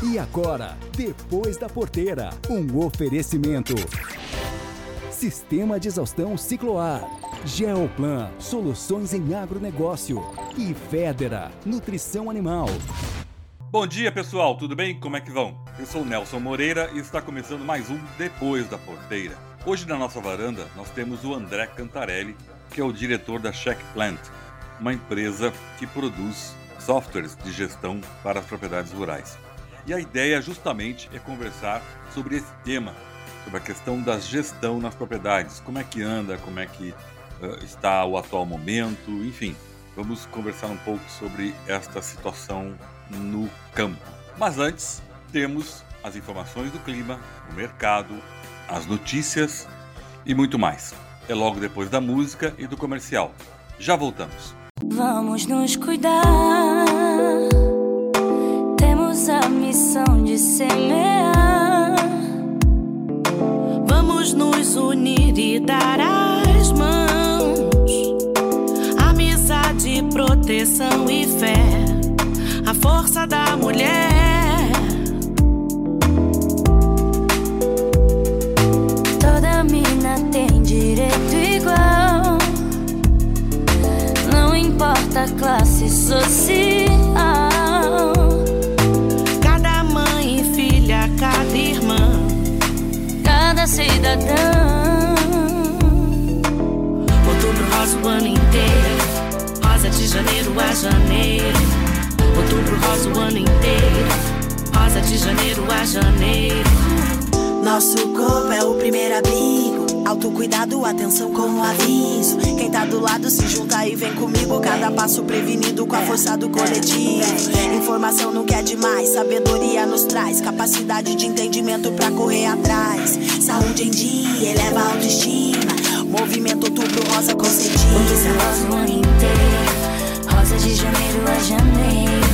E agora, depois da porteira, um oferecimento. Sistema de exaustão Cicloar. Geoplan, soluções em agronegócio. E Federa, nutrição animal. Bom dia, pessoal, tudo bem? Como é que vão? Eu sou Nelson Moreira e está começando mais um Depois da Porteira. Hoje na nossa varanda nós temos o André Cantarelli, que é o diretor da Check Plant, uma empresa que produz softwares de gestão para as propriedades rurais. E a ideia justamente é conversar sobre esse tema, sobre a questão da gestão nas propriedades, como é que anda, como é que uh, está o atual momento, enfim. Vamos conversar um pouco sobre esta situação no campo. Mas antes, temos as informações do clima, o mercado, as notícias e muito mais. É logo depois da música e do comercial. Já voltamos. Vamos nos cuidar. A missão de semear. Vamos nos unir e dar as mãos. Amizade, proteção e fé. A força da mulher. Toda mina tem direito igual. Não importa a classe social. Cada cidadão. Outubro rosa o ano inteiro. Rosa de janeiro a janeiro. Outubro rosa o ano inteiro. Rosa de janeiro a janeiro. Nosso corpo é o primeiro abrigo. Autocuidado, atenção com o aviso. Quem tá do lado se junta e vem comigo. Cada passo prevenido com a força do coletivo. Informação não quer demais, sabedoria nos traz. Capacidade de entendimento pra correr atrás. Saúde em dia, eleva a autoestima. Movimento outubro rosa com Outubro cedinho. rosa o ano inteiro. Rosa de janeiro a janeiro.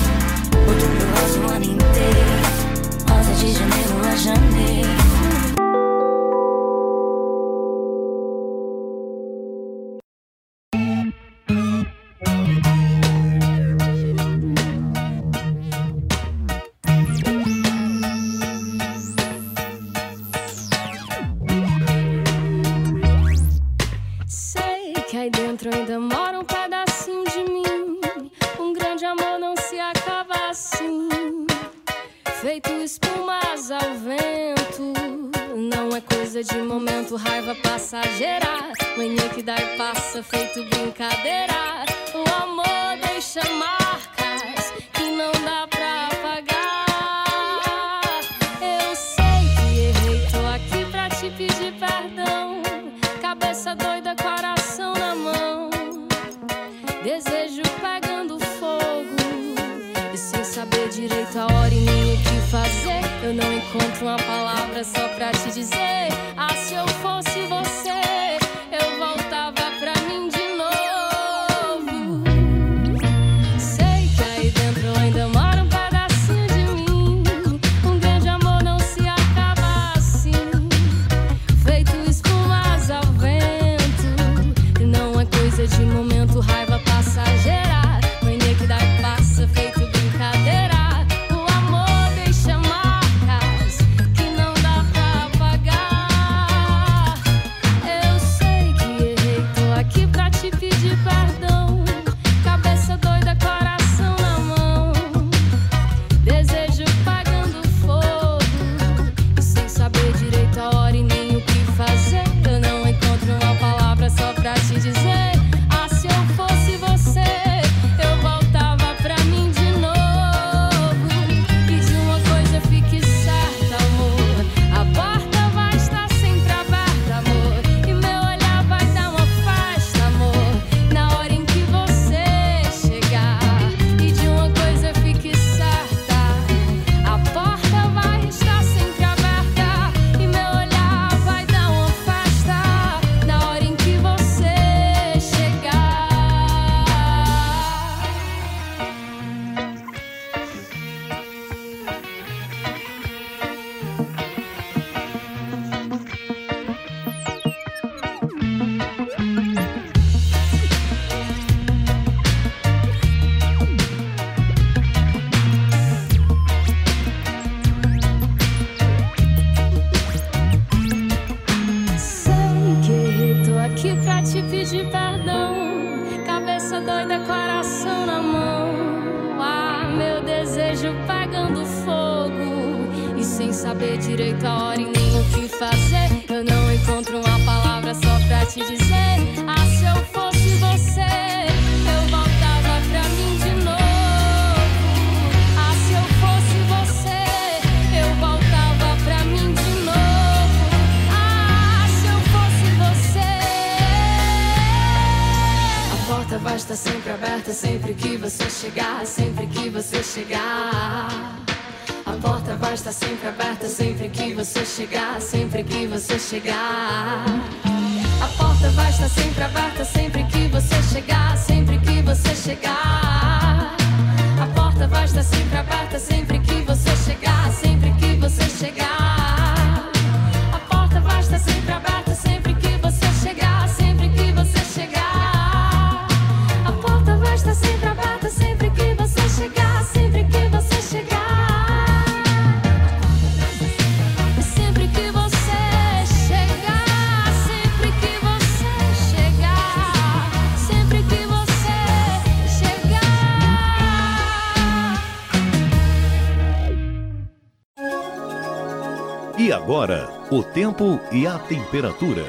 Tempo e a temperatura.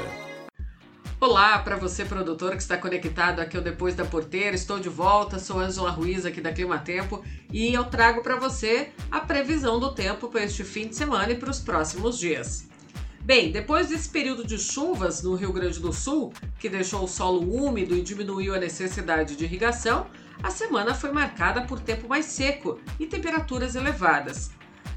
Olá para você produtor que está conectado aqui ao Depois da Porteira. Estou de volta, sou Ângela Ruiz aqui da Clima Tempo e eu trago para você a previsão do tempo para este fim de semana e para os próximos dias. Bem, depois desse período de chuvas no Rio Grande do Sul, que deixou o solo úmido e diminuiu a necessidade de irrigação, a semana foi marcada por tempo mais seco e temperaturas elevadas.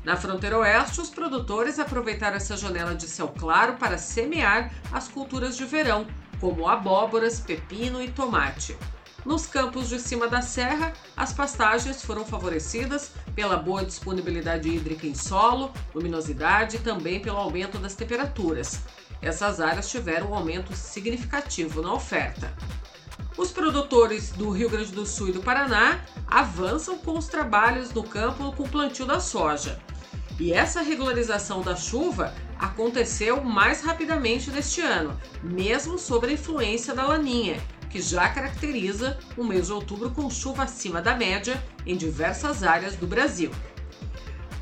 Na fronteira oeste, os produtores aproveitaram essa janela de céu claro para semear as culturas de verão, como abóboras, pepino e tomate. Nos campos de cima da serra, as pastagens foram favorecidas pela boa disponibilidade hídrica em solo, luminosidade e também pelo aumento das temperaturas. Essas áreas tiveram um aumento significativo na oferta. Os produtores do Rio Grande do Sul e do Paraná avançam com os trabalhos no campo com o plantio da soja. E essa regularização da chuva aconteceu mais rapidamente neste ano, mesmo sob a influência da laninha, que já caracteriza o mês de outubro com chuva acima da média em diversas áreas do Brasil.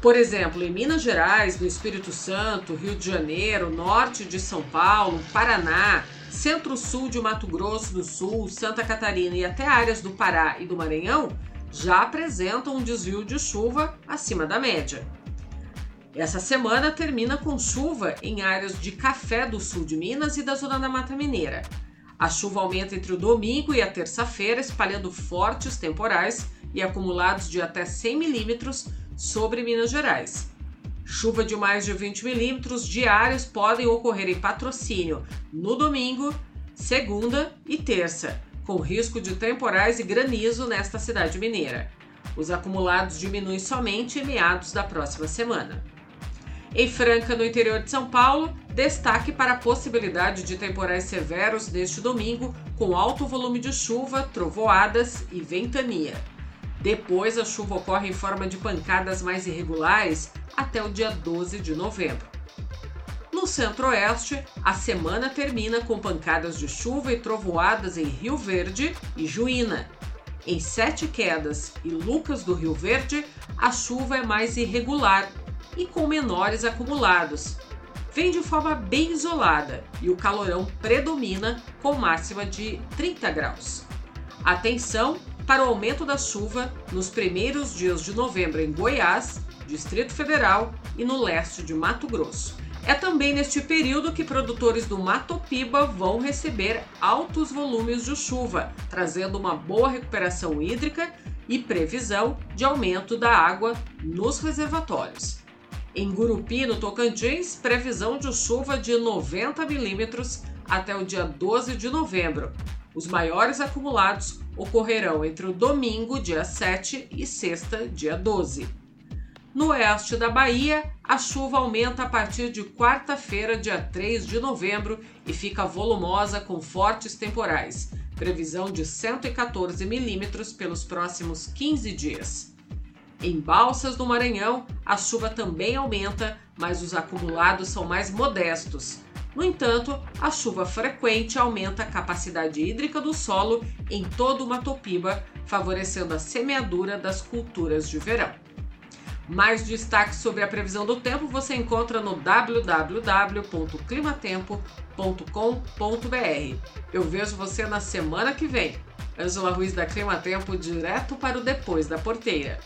Por exemplo, em Minas Gerais, no Espírito Santo, Rio de Janeiro, norte de São Paulo, Paraná, centro-sul de Mato Grosso do Sul, Santa Catarina e até áreas do Pará e do Maranhão já apresentam um desvio de chuva acima da média. Essa semana termina com chuva em áreas de Café do sul de Minas e da zona da Mata Mineira. A chuva aumenta entre o domingo e a terça-feira, espalhando fortes temporais e acumulados de até 100 milímetros sobre Minas Gerais. Chuva de mais de 20 milímetros diários podem ocorrer em patrocínio no domingo, segunda e terça, com risco de temporais e granizo nesta cidade mineira. Os acumulados diminuem somente em meados da próxima semana. Em Franca, no interior de São Paulo, destaque para a possibilidade de temporais severos neste domingo, com alto volume de chuva, trovoadas e ventania. Depois, a chuva ocorre em forma de pancadas mais irregulares até o dia 12 de novembro. No centro-oeste, a semana termina com pancadas de chuva e trovoadas em Rio Verde e Juína. Em Sete Quedas e Lucas do Rio Verde, a chuva é mais irregular e com menores acumulados. Vem de forma bem isolada e o calorão predomina com máxima de 30 graus. Atenção para o aumento da chuva nos primeiros dias de novembro em Goiás, Distrito Federal e no leste de Mato Grosso. É também neste período que produtores do Mato Piba vão receber altos volumes de chuva, trazendo uma boa recuperação hídrica e previsão de aumento da água nos reservatórios. Em Gurupi, no Tocantins, previsão de chuva de 90 milímetros até o dia 12 de novembro. Os maiores acumulados ocorrerão entre o domingo, dia 7, e sexta, dia 12. No oeste da Bahia, a chuva aumenta a partir de quarta-feira, dia 3 de novembro, e fica volumosa com fortes temporais. Previsão de 114 milímetros pelos próximos 15 dias. Em Balsas do Maranhão, a chuva também aumenta, mas os acumulados são mais modestos. No entanto, a chuva frequente aumenta a capacidade hídrica do solo em todo o Matopiba, favorecendo a semeadura das culturas de verão. Mais destaques sobre a previsão do tempo você encontra no www.climatempo.com.br. Eu vejo você na semana que vem. Ângela Ruiz da Clima Tempo, direto para o Depois da Porteira.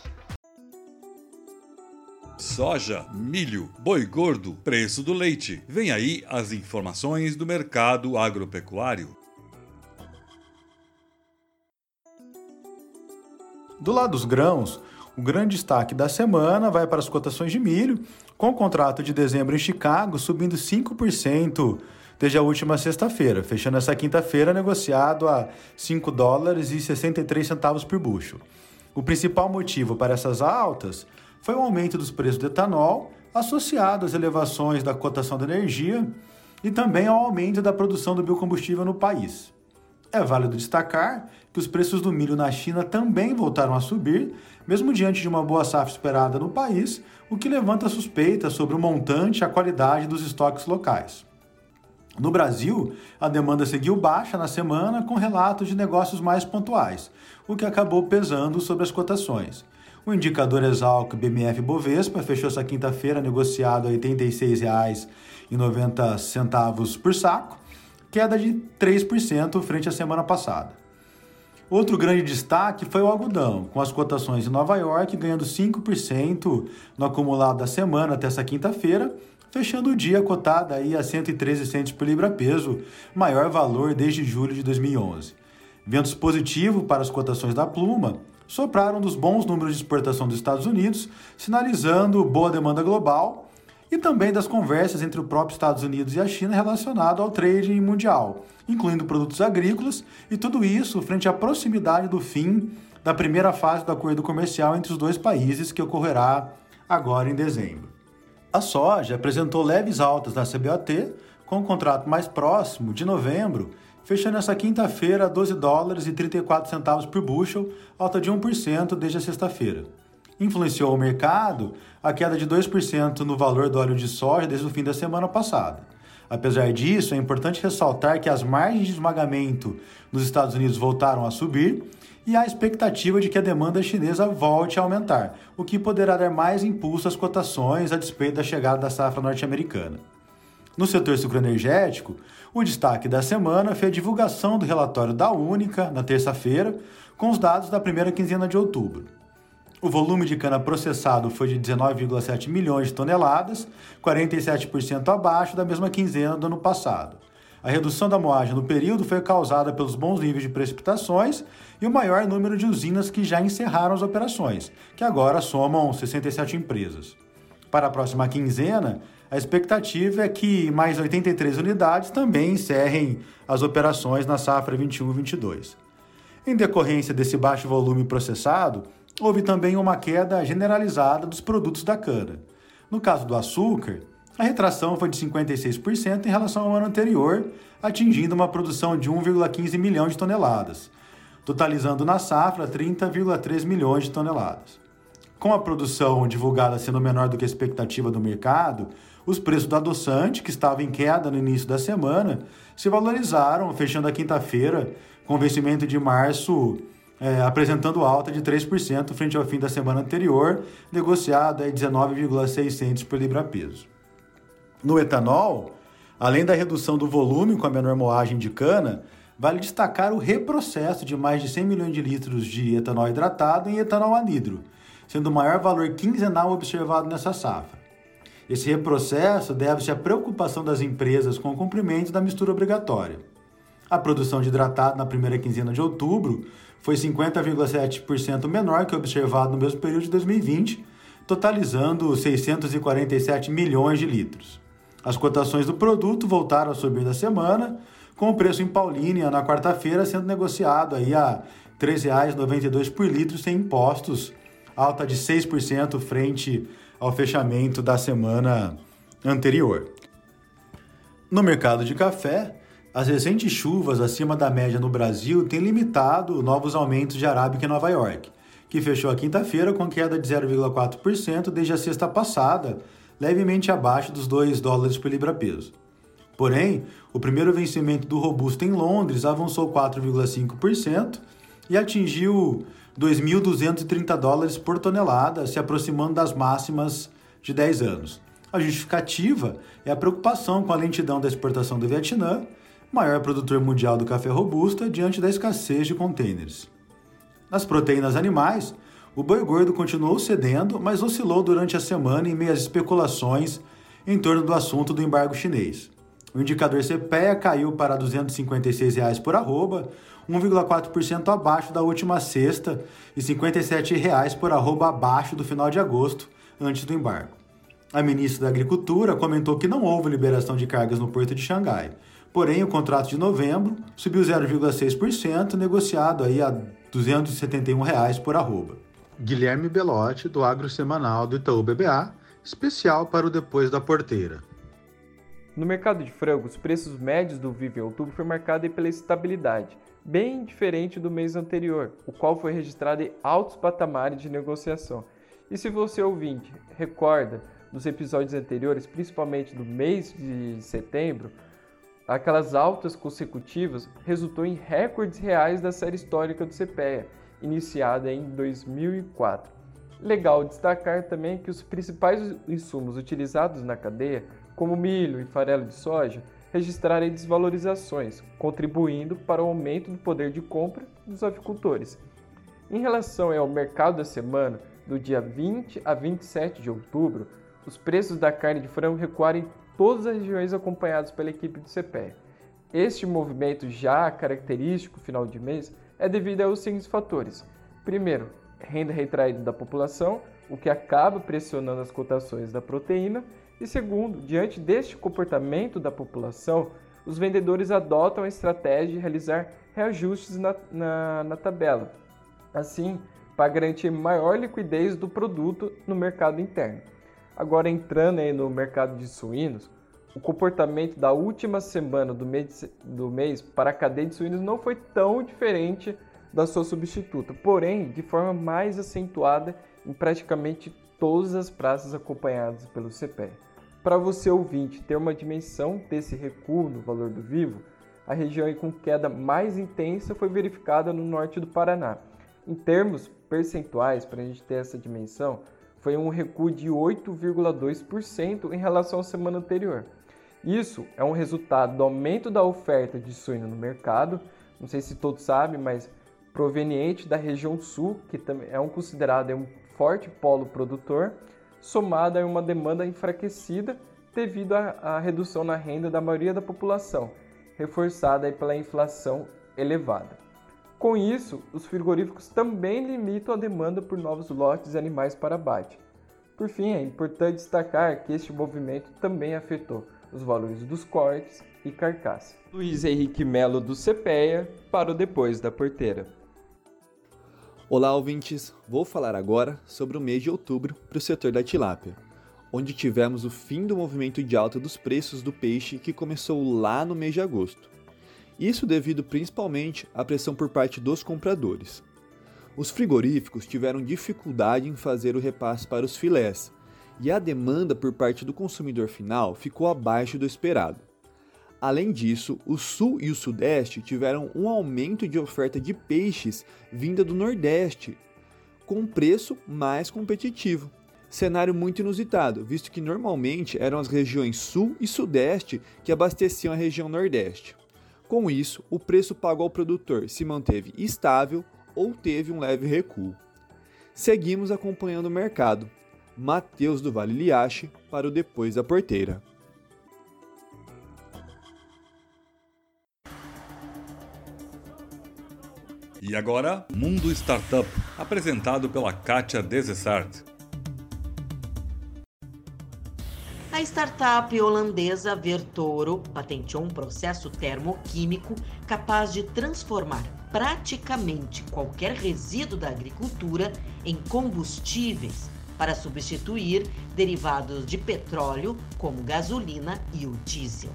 Soja, milho, boi gordo, preço do leite. Vem aí as informações do mercado agropecuário. Do lado dos grãos, o grande destaque da semana vai para as cotações de milho, com o contrato de dezembro em Chicago subindo 5% desde a última sexta-feira, fechando essa quinta-feira negociado a 5 dólares e 63 centavos por bushel. O principal motivo para essas altas foi o aumento dos preços do etanol, associado às elevações da cotação da energia e também ao aumento da produção do biocombustível no país. É válido destacar que os preços do milho na China também voltaram a subir, mesmo diante de uma boa safra esperada no país, o que levanta suspeitas sobre o montante e a qualidade dos estoques locais. No Brasil, a demanda seguiu baixa na semana, com relatos de negócios mais pontuais, o que acabou pesando sobre as cotações. O indicador Exalc BMF Bovespa fechou essa quinta-feira negociado a R$ 86,90 por saco, queda de 3% frente à semana passada. Outro grande destaque foi o algodão, com as cotações em Nova York ganhando 5% no acumulado da semana até essa quinta-feira, fechando o dia cotada aí a 113 centos por libra-peso, maior valor desde julho de 2011. Ventos positivos para as cotações da pluma sopraram dos bons números de exportação dos Estados Unidos, sinalizando boa demanda global e também das conversas entre o próprio Estados Unidos e a China relacionado ao trade mundial, incluindo produtos agrícolas, e tudo isso frente à proximidade do fim da primeira fase do acordo comercial entre os dois países, que ocorrerá agora em dezembro. A soja apresentou leves altas na CBOT, com o contrato mais próximo, de novembro, fechando essa quinta-feira a 12 dólares e 34 centavos por bushel, alta de 1% desde a sexta-feira influenciou o mercado a queda de 2% no valor do óleo de soja desde o fim da semana passada. Apesar disso, é importante ressaltar que as margens de esmagamento nos Estados Unidos voltaram a subir e há expectativa de que a demanda chinesa volte a aumentar, o que poderá dar mais impulso às cotações a despeito da chegada da safra norte-americana. No setor sucroenergético, o destaque da semana foi a divulgação do relatório da Única, na terça-feira, com os dados da primeira quinzena de outubro. O volume de cana processado foi de 19,7 milhões de toneladas, 47% abaixo da mesma quinzena do ano passado. A redução da moagem no período foi causada pelos bons níveis de precipitações e o maior número de usinas que já encerraram as operações, que agora somam 67 empresas. Para a próxima quinzena, a expectativa é que mais 83 unidades também encerrem as operações na safra 21-22. Em decorrência desse baixo volume processado, houve também uma queda generalizada dos produtos da cana. No caso do açúcar, a retração foi de 56% em relação ao ano anterior, atingindo uma produção de 1,15 milhão de toneladas, totalizando na safra 30,3 milhões de toneladas. Com a produção divulgada sendo menor do que a expectativa do mercado, os preços do adoçante, que estava em queda no início da semana, se valorizaram, fechando a quinta-feira com vencimento de março é, apresentando alta de 3% frente ao fim da semana anterior, negociado a 19,6 por libra-peso. No etanol, além da redução do volume com a menor moagem de cana, vale destacar o reprocesso de mais de 100 milhões de litros de etanol hidratado em etanol anidro, sendo o maior valor quinzenal observado nessa safra. Esse reprocesso deve-se à preocupação das empresas com o cumprimento da mistura obrigatória. A produção de hidratado na primeira quinzena de outubro foi 50,7% menor que observado no mesmo período de 2020, totalizando 647 milhões de litros. As cotações do produto voltaram a subir na semana, com o preço em Paulínia na quarta-feira sendo negociado aí a R$ 3,92 por litro sem impostos, alta de 6% frente ao fechamento da semana anterior. No mercado de café, as recentes chuvas acima da média no Brasil têm limitado novos aumentos de Arábica em Nova York, que fechou a quinta-feira com queda de 0,4% desde a sexta passada, levemente abaixo dos 2 dólares por libra-peso. Porém, o primeiro vencimento do robusto em Londres avançou 4,5% e atingiu 2.230 dólares por tonelada, se aproximando das máximas de 10 anos. A justificativa é a preocupação com a lentidão da exportação do Vietnã, maior produtor mundial do café robusta, diante da escassez de contêineres. Nas proteínas animais, o boi gordo continuou cedendo, mas oscilou durante a semana em meio às especulações em torno do assunto do embargo chinês. O indicador CPEA caiu para 256 reais por arroba, 1,4% abaixo da última sexta e 57 reais por arroba abaixo do final de agosto, antes do embargo. A ministra da Agricultura comentou que não houve liberação de cargas no porto de Xangai. Porém, o contrato de novembro subiu 0,6%, negociado aí a 271 reais por arroba. Guilherme Belotti, do Agro Semanal do Itaú BBA, especial para o Depois da Porteira. No mercado de frango, os preços médios do vivo em outubro foi marcado pela estabilidade, bem diferente do mês anterior, o qual foi registrado em altos patamares de negociação. E se você ouvinte recorda dos episódios anteriores, principalmente do mês de setembro, aquelas altas consecutivas resultou em recordes reais da série histórica do CPEA, iniciada em 2004. Legal destacar também que os principais insumos utilizados na cadeia, como milho e farelo de soja, registraram desvalorizações, contribuindo para o aumento do poder de compra dos avicultores. Em relação ao mercado da semana, do dia 20 a 27 de outubro, os preços da carne de frango recuaram em todas as regiões acompanhados pela equipe do CPE. Este movimento já característico final de mês é devido aos seguintes fatores. Primeiro, renda retraída da população, o que acaba pressionando as cotações da proteína. E segundo, diante deste comportamento da população, os vendedores adotam a estratégia de realizar reajustes na, na, na tabela, assim, para garantir maior liquidez do produto no mercado interno. Agora entrando aí no mercado de suínos, o comportamento da última semana do mês, do mês para a cadeia de suínos não foi tão diferente da sua substituta, porém de forma mais acentuada em praticamente todas as praças acompanhadas pelo CPE. Para você ouvinte ter uma dimensão desse recuo no valor do vivo, a região com queda mais intensa foi verificada no norte do Paraná. Em termos percentuais, para a gente ter essa dimensão, foi um recuo de 8,2% em relação à semana anterior. Isso é um resultado do aumento da oferta de suíno no mercado, não sei se todos sabem, mas proveniente da região sul, que também é um considerado um forte polo produtor, somado a uma demanda enfraquecida devido à redução na renda da maioria da população, reforçada pela inflação elevada. Com isso, os frigoríficos também limitam a demanda por novos lotes de animais para abate. Por fim, é importante destacar que este movimento também afetou os valores dos cortes e carcaça. Luiz Henrique Melo do CPEA para o Depois da Porteira. Olá, ouvintes! Vou falar agora sobre o mês de outubro para o setor da tilápia, onde tivemos o fim do movimento de alta dos preços do peixe que começou lá no mês de agosto. Isso devido principalmente à pressão por parte dos compradores. Os frigoríficos tiveram dificuldade em fazer o repasse para os filés, e a demanda por parte do consumidor final ficou abaixo do esperado. Além disso, o Sul e o Sudeste tiveram um aumento de oferta de peixes vinda do Nordeste, com preço mais competitivo. Cenário muito inusitado, visto que normalmente eram as regiões Sul e Sudeste que abasteciam a região Nordeste. Com isso, o preço pago ao produtor se manteve estável ou teve um leve recuo. Seguimos acompanhando o mercado. Mateus do Vale Liache para o Depois da Porteira. E agora, Mundo Startup, apresentado pela Kátia Desessart. A startup holandesa Vertoro patenteou um processo termoquímico capaz de transformar praticamente qualquer resíduo da agricultura em combustíveis para substituir derivados de petróleo, como gasolina e o diesel.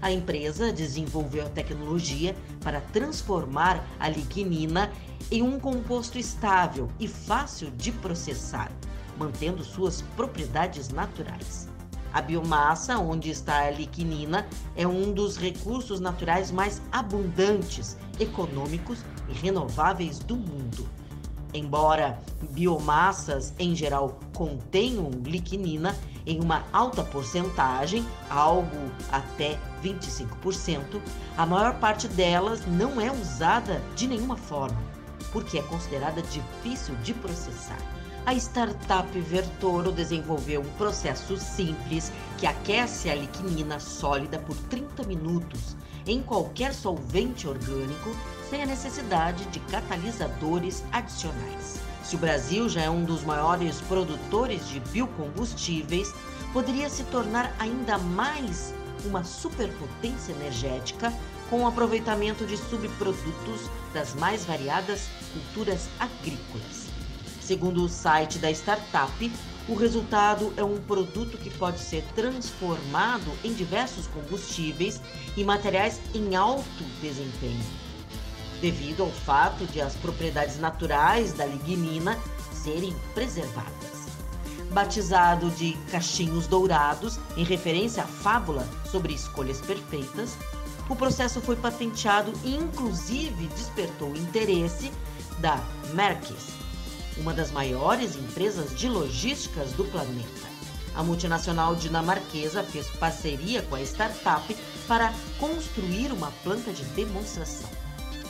A empresa desenvolveu a tecnologia para transformar a lignina em um composto estável e fácil de processar, mantendo suas propriedades naturais. A biomassa, onde está a lignina, é um dos recursos naturais mais abundantes, econômicos e renováveis do mundo. Embora biomassas em geral contenham lignina em uma alta porcentagem, algo até 25%, a maior parte delas não é usada de nenhuma forma, porque é considerada difícil de processar. A startup Vertoro desenvolveu um processo simples que aquece a lignina sólida por 30 minutos em qualquer solvente orgânico sem a necessidade de catalisadores adicionais. Se o Brasil já é um dos maiores produtores de biocombustíveis, poderia se tornar ainda mais uma superpotência energética com o aproveitamento de subprodutos das mais variadas culturas agrícolas. Segundo o site da startup, o resultado é um produto que pode ser transformado em diversos combustíveis e materiais em alto desempenho, devido ao fato de as propriedades naturais da lignina serem preservadas. Batizado de Cachinhos Dourados, em referência à fábula sobre escolhas perfeitas, o processo foi patenteado e, inclusive, despertou interesse da Merckx, uma das maiores empresas de logísticas do planeta. A multinacional dinamarquesa fez parceria com a startup para construir uma planta de demonstração.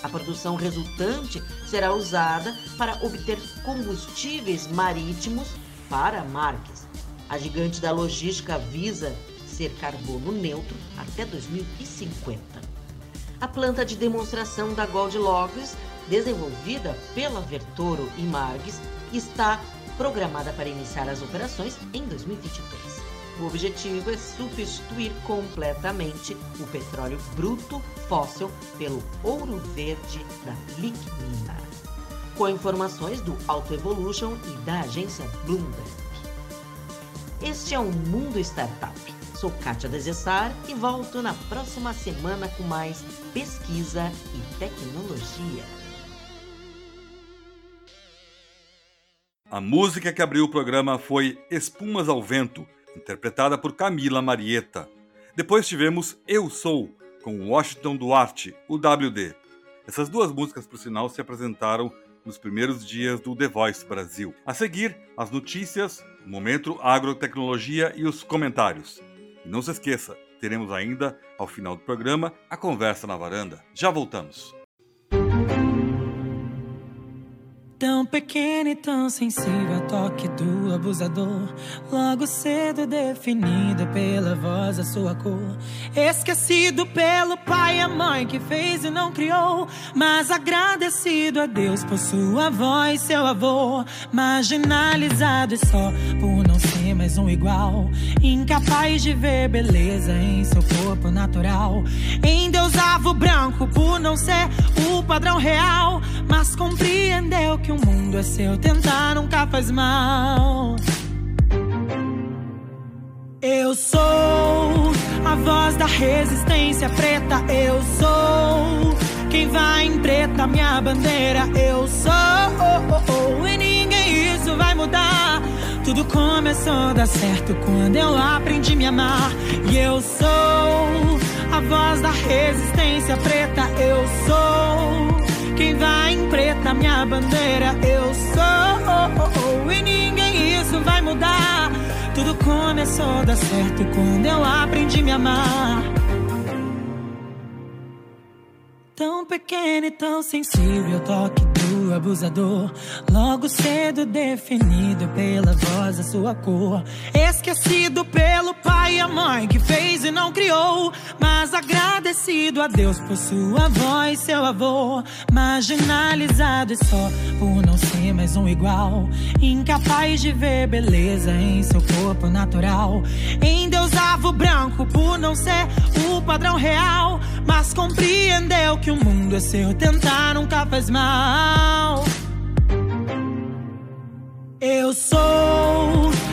A produção resultante será usada para obter combustíveis marítimos para Marques. A gigante da logística visa ser carbono neutro até 2050. A planta de demonstração da Gold Logs desenvolvida pela Vertoro e Margs, está programada para iniciar as operações em 2022. O objetivo é substituir completamente o petróleo bruto fóssil pelo ouro verde da lignina. Com informações do Auto Evolution e da agência Bloomberg. Este é o Mundo Startup. Sou Kátia Desessar e volto na próxima semana com mais pesquisa e tecnologia. A música que abriu o programa foi Espumas ao Vento, interpretada por Camila Marieta. Depois tivemos Eu Sou, com Washington Duarte, o WD. Essas duas músicas, por sinal, se apresentaram nos primeiros dias do The Voice Brasil. A seguir, as notícias, o momento agrotecnologia e os comentários. E não se esqueça, teremos ainda, ao final do programa, a conversa na varanda. Já voltamos. Tão pequena e tão sensível ao toque do abusador. Logo cedo definida pela voz a sua cor. Esquecido pelo pai e a mãe que fez e não criou. Mas agradecido a Deus por sua voz, seu avô. Marginalizado e só por não ser mais um igual. Incapaz de ver beleza em seu corpo natural. Endeusava o branco por não ser o padrão real. Mas compreendeu que o mundo é seu, tentar nunca faz mal. Eu sou a voz da resistência preta. Eu sou quem vai em preta, minha bandeira. Eu sou, oh, oh, oh, e ninguém isso vai mudar. Tudo começou a dar certo quando eu aprendi a me amar. E eu sou a voz da resistência preta. Eu sou quem vai em preta, minha bandeira, eu sou. E ninguém isso vai mudar. Tudo começou a dar certo quando eu aprendi a me amar. Tão pequeno e tão sensível, toque do abusador. Logo cedo definido pela voz da sua cor. Esquecido pelo pai e a mãe que fez e não criou. Mas agradecido a Deus por sua voz, seu avô. Marginalizado e só por não ser mais um igual. Incapaz de ver beleza em seu corpo natural. Endeusava o branco por não ser o padrão real. Mas compreendeu que o mundo é seu, tentar nunca faz mal. Eu sou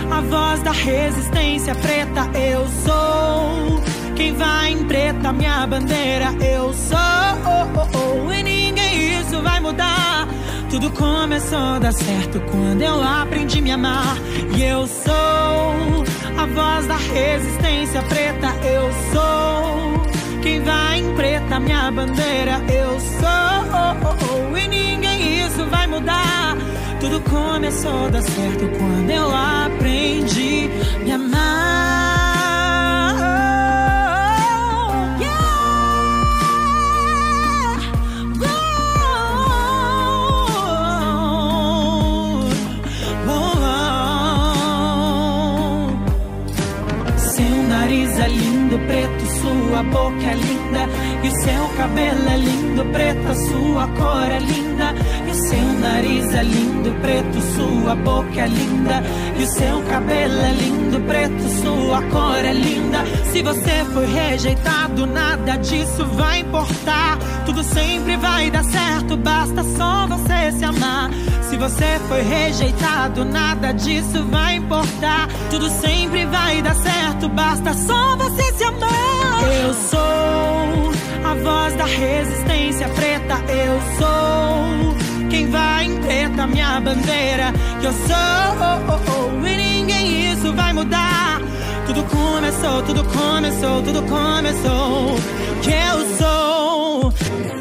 a voz da resistência preta. Eu sou quem vai em preta, minha bandeira. Eu sou, oh, oh, oh, e ninguém isso vai mudar. Tudo começou a dar certo quando eu aprendi a me amar. E eu sou a voz da resistência preta. Eu sou quem vai em preta, minha bandeira. Eu sou, e ninguém isso vai mudar. Tudo começou a dar certo quando eu aprendi a me amar. Sua boca é linda. E o seu cabelo é lindo, preto, sua cor é linda. E o seu nariz é lindo, preto, sua boca é linda. E o seu cabelo é lindo, preto, sua cor é linda. Se você foi rejeitado, nada disso vai importar. Tudo sempre vai dar certo, basta só você se amar. Se você foi rejeitado, nada disso vai importar. Tudo sempre vai dar certo, basta só você se amar. Eu sou a voz da resistência preta. Eu sou quem vai em preta, minha bandeira. Eu sou, e ninguém isso vai mudar. Tudo começou, tudo começou, tudo começou. Que eu sou.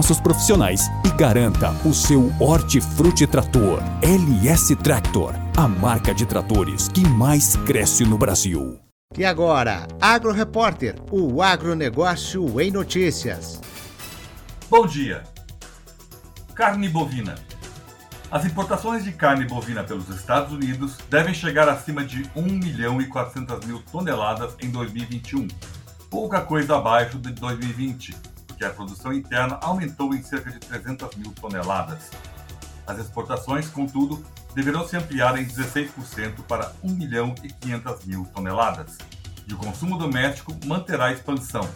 profissionais e garanta o seu Hortifruti Trator LS Tractor, a marca de tratores que mais cresce no Brasil. E agora, Agro Repórter, o agronegócio em notícias. Bom dia. Carne bovina. As importações de carne bovina pelos Estados Unidos devem chegar acima de 1 milhão e 400 mil toneladas em 2021, pouca coisa abaixo de 2020, porque a produção interna aumentou em cerca de 300 mil toneladas. As exportações, contudo, deverão se ampliar em 16% para 1 milhão e 500 mil toneladas. E o consumo doméstico manterá a expansão.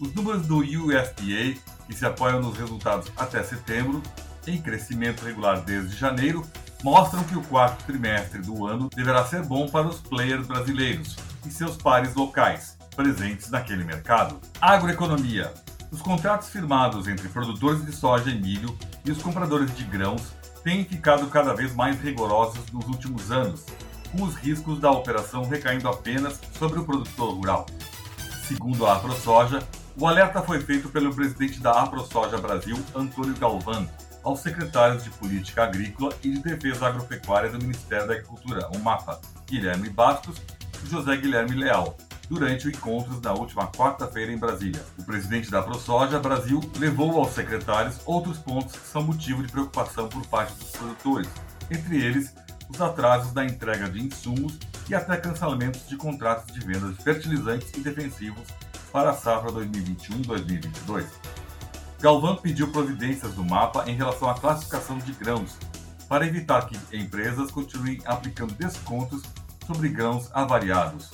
Os números do USDA, que se apoiam nos resultados até setembro, em crescimento regular desde janeiro, mostram que o quarto trimestre do ano deverá ser bom para os players brasileiros e seus pares locais, presentes naquele mercado. Agroeconomia. Os contratos firmados entre produtores de soja e milho e os compradores de grãos têm ficado cada vez mais rigorosos nos últimos anos, com os riscos da operação recaindo apenas sobre o produtor rural. Segundo a AproSoja, o alerta foi feito pelo presidente da AproSoja Brasil, Antônio Galvão, aos secretários de Política Agrícola e de Defesa Agropecuária do Ministério da Agricultura, o MAPA, Guilherme Bastos e José Guilherme Leal, durante o encontro na última quarta-feira em Brasília. O presidente da ProSoja Brasil levou aos secretários outros pontos que são motivo de preocupação por parte dos produtores, entre eles os atrasos na entrega de insumos e até cancelamentos de contratos de vendas de fertilizantes e defensivos para a safra 2021-2022. Galvão pediu providências do mapa em relação à classificação de grãos, para evitar que empresas continuem aplicando descontos sobre grãos avariados.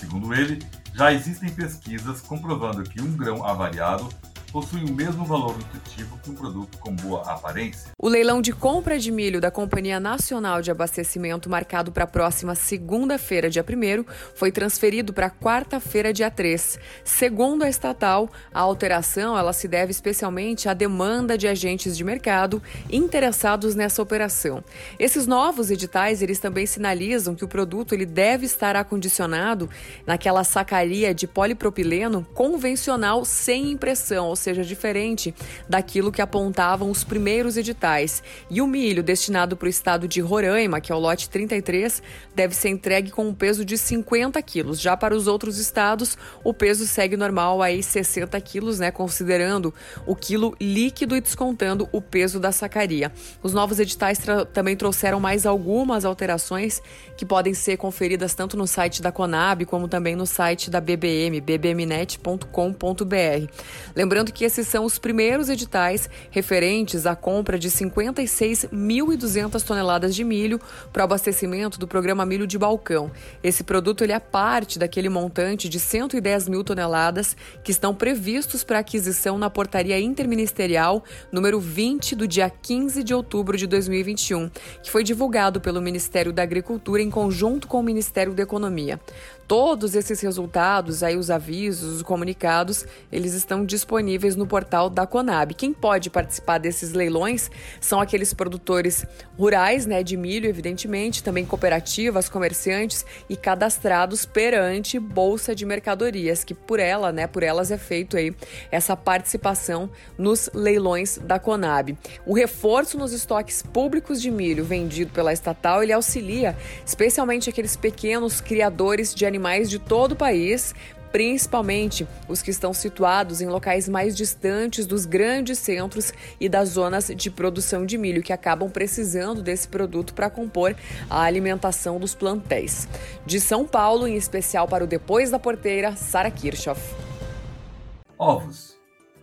Segundo ele, já existem pesquisas comprovando que um grão avariado possui o mesmo valor nutritivo que um produto com boa aparência. O leilão de compra de milho da Companhia Nacional de Abastecimento, marcado para a próxima segunda-feira, dia 1, foi transferido para quarta-feira, dia 3. Segundo a estatal, a alteração ela se deve especialmente à demanda de agentes de mercado interessados nessa operação. Esses novos editais, eles também sinalizam que o produto ele deve estar acondicionado naquela sacaria de polipropileno convencional sem impressão, ou seja, diferente daquilo que apontavam os primeiros editais. E o milho destinado para o estado de Roraima, que é o lote 33, deve ser entregue com um peso de 50 quilos. Já para os outros estados, o peso segue normal aí 60 quilos, né, considerando o quilo líquido e descontando o peso da sacaria. Os novos editais também trouxeram mais algumas alterações que podem ser conferidas tanto no site da Conab como também no site da BBM, bbmnet.com.br. Lembrando lembrando que esses são os primeiros editais referentes à compra de 56.200 toneladas de milho para o abastecimento do programa Milho de Balcão. Esse produto ele é parte daquele montante de 110 mil toneladas que estão previstos para aquisição na portaria interministerial número 20 do dia 15 de outubro de 2021, que foi divulgado pelo Ministério da Agricultura em conjunto com o Ministério da Economia. Todos esses resultados, aí os avisos, os comunicados, eles estão disponíveis no portal da Conab. Quem pode participar desses leilões são aqueles produtores rurais, né, de milho, evidentemente, também cooperativas, comerciantes e cadastrados perante Bolsa de Mercadorias, que por ela, né, por elas é feito aí essa participação nos leilões da Conab. O reforço nos estoques públicos de milho vendido pela estatal, ele auxilia especialmente aqueles pequenos criadores de animais animais de todo o país, principalmente os que estão situados em locais mais distantes dos grandes centros e das zonas de produção de milho, que acabam precisando desse produto para compor a alimentação dos plantéis. De São Paulo, em especial para o Depois da Porteira, Sara Kirchhoff. Ovos.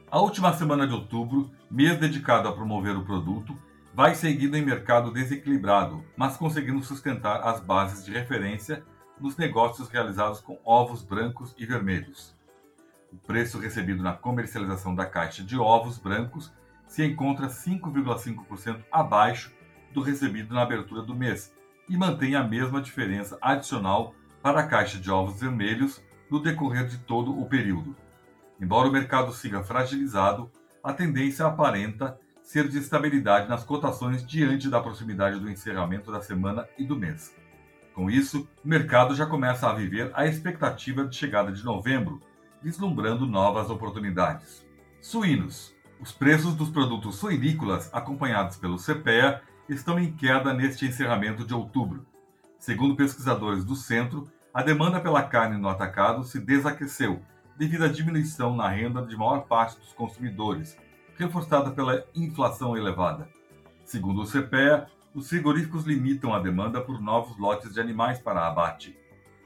A última semana de outubro, mês dedicado a promover o produto, vai seguindo em mercado desequilibrado, mas conseguindo sustentar as bases de referência nos negócios realizados com ovos brancos e vermelhos. O preço recebido na comercialização da caixa de ovos brancos se encontra 5,5% abaixo do recebido na abertura do mês e mantém a mesma diferença adicional para a caixa de ovos vermelhos no decorrer de todo o período. Embora o mercado siga fragilizado, a tendência aparenta ser de estabilidade nas cotações diante da proximidade do encerramento da semana e do mês. Com isso, o mercado já começa a viver a expectativa de chegada de novembro, vislumbrando novas oportunidades. Suínos. Os preços dos produtos suinícolas, acompanhados pelo CPEA, estão em queda neste encerramento de outubro. Segundo pesquisadores do centro, a demanda pela carne no atacado se desaqueceu devido à diminuição na renda de maior parte dos consumidores, reforçada pela inflação elevada. Segundo o CPEA, os frigoríficos limitam a demanda por novos lotes de animais para abate.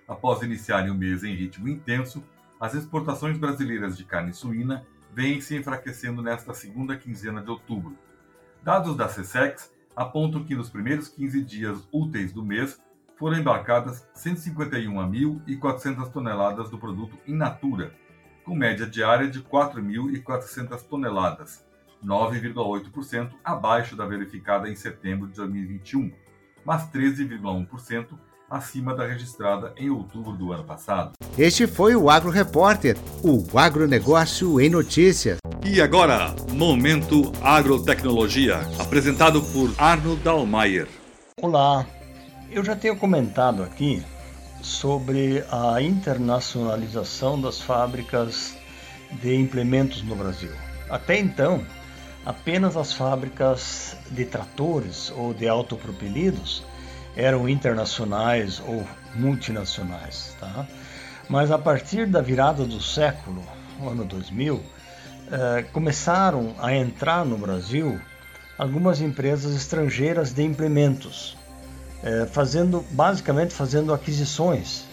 Após iniciarem o mês em ritmo intenso, as exportações brasileiras de carne suína vêm se enfraquecendo nesta segunda quinzena de outubro. Dados da CSEX apontam que nos primeiros 15 dias úteis do mês foram embarcadas 151.400 toneladas do produto in natura, com média diária de 4.400 toneladas, 9,8% abaixo da verificada em setembro de 2021, mas 13,1% acima da registrada em outubro do ano passado. Este foi o Agro Repórter, o agronegócio em notícias. E agora, Momento Agrotecnologia, apresentado por Arno Dalmayer. Olá, eu já tenho comentado aqui sobre a internacionalização das fábricas de implementos no Brasil. Até então, apenas as fábricas de tratores ou de autopropelidos eram internacionais ou multinacionais. Tá? Mas a partir da virada do século, ano 2000, eh, começaram a entrar no Brasil algumas empresas estrangeiras de implementos, eh, fazendo basicamente fazendo aquisições.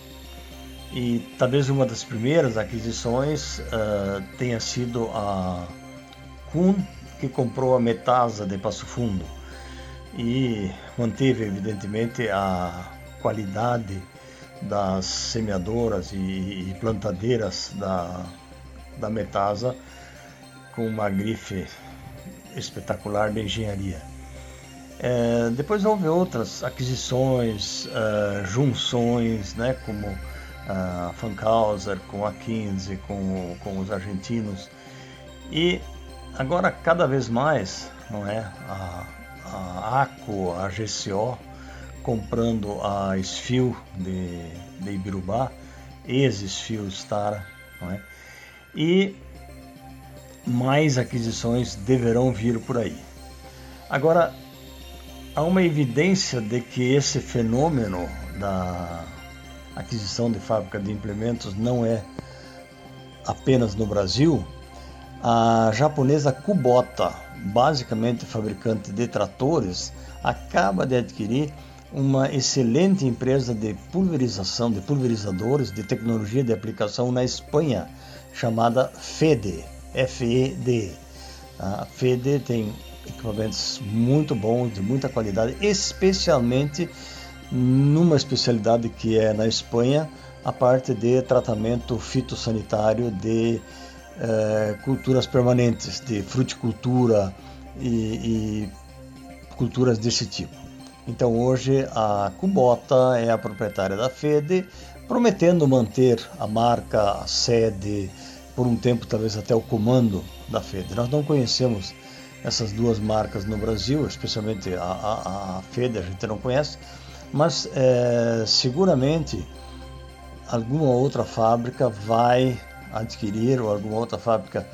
E talvez uma das primeiras aquisições eh, tenha sido a Kuhn que comprou a Metasa de Passo Fundo e manteve evidentemente a qualidade das semeadoras e, plantadeiras da, da Metasa com uma grife espetacular de engenharia. É, depois houve outras aquisições, uh, junções, né, como a uh, com a 15, com, com os argentinos. E Agora, cada vez mais, não é? A, a ACO, a GCO, comprando a Esfio de, de Ibirubá, ex-Esfio Stara, não é? E mais aquisições deverão vir por aí. Agora, há uma evidência de que esse fenômeno da aquisição de fábrica de implementos não é apenas no Brasil, a japonesa Kubota, basicamente fabricante de tratores, acaba de adquirir uma excelente empresa de pulverização, de pulverizadores, de tecnologia de aplicação na Espanha, chamada FEDE. FED. A FED tem equipamentos muito bons, de muita qualidade, especialmente numa especialidade que é na Espanha, a parte de tratamento fitossanitário de eh, culturas permanentes, de fruticultura e, e culturas desse tipo. Então hoje a Cubota é a proprietária da FED, prometendo manter a marca, a sede, por um tempo talvez até o comando da FED. Nós não conhecemos essas duas marcas no Brasil, especialmente a, a, a FED a gente não conhece, mas é, seguramente alguma outra fábrica vai adquirir, ou alguma outra fábrica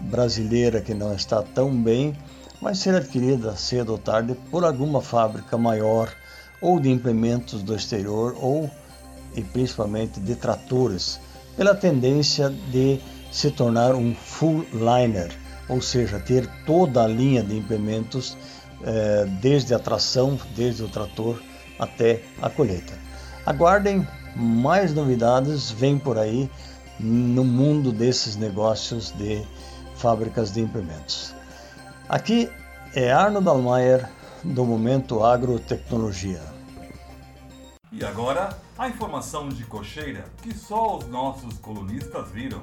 brasileira que não está tão bem, vai ser adquirida cedo ou tarde por alguma fábrica maior, ou de implementos do exterior, ou e principalmente de tratores, pela tendência de se tornar um full liner, ou seja, ter toda a linha de implementos, eh, desde a tração, desde o trator até a colheita. Aguardem mais novidades, vem por aí no mundo desses negócios de fábricas de implementos. Aqui é Arno Dalmayer do Momento Agrotecnologia. E agora, a informação de cocheira que só os nossos colunistas viram.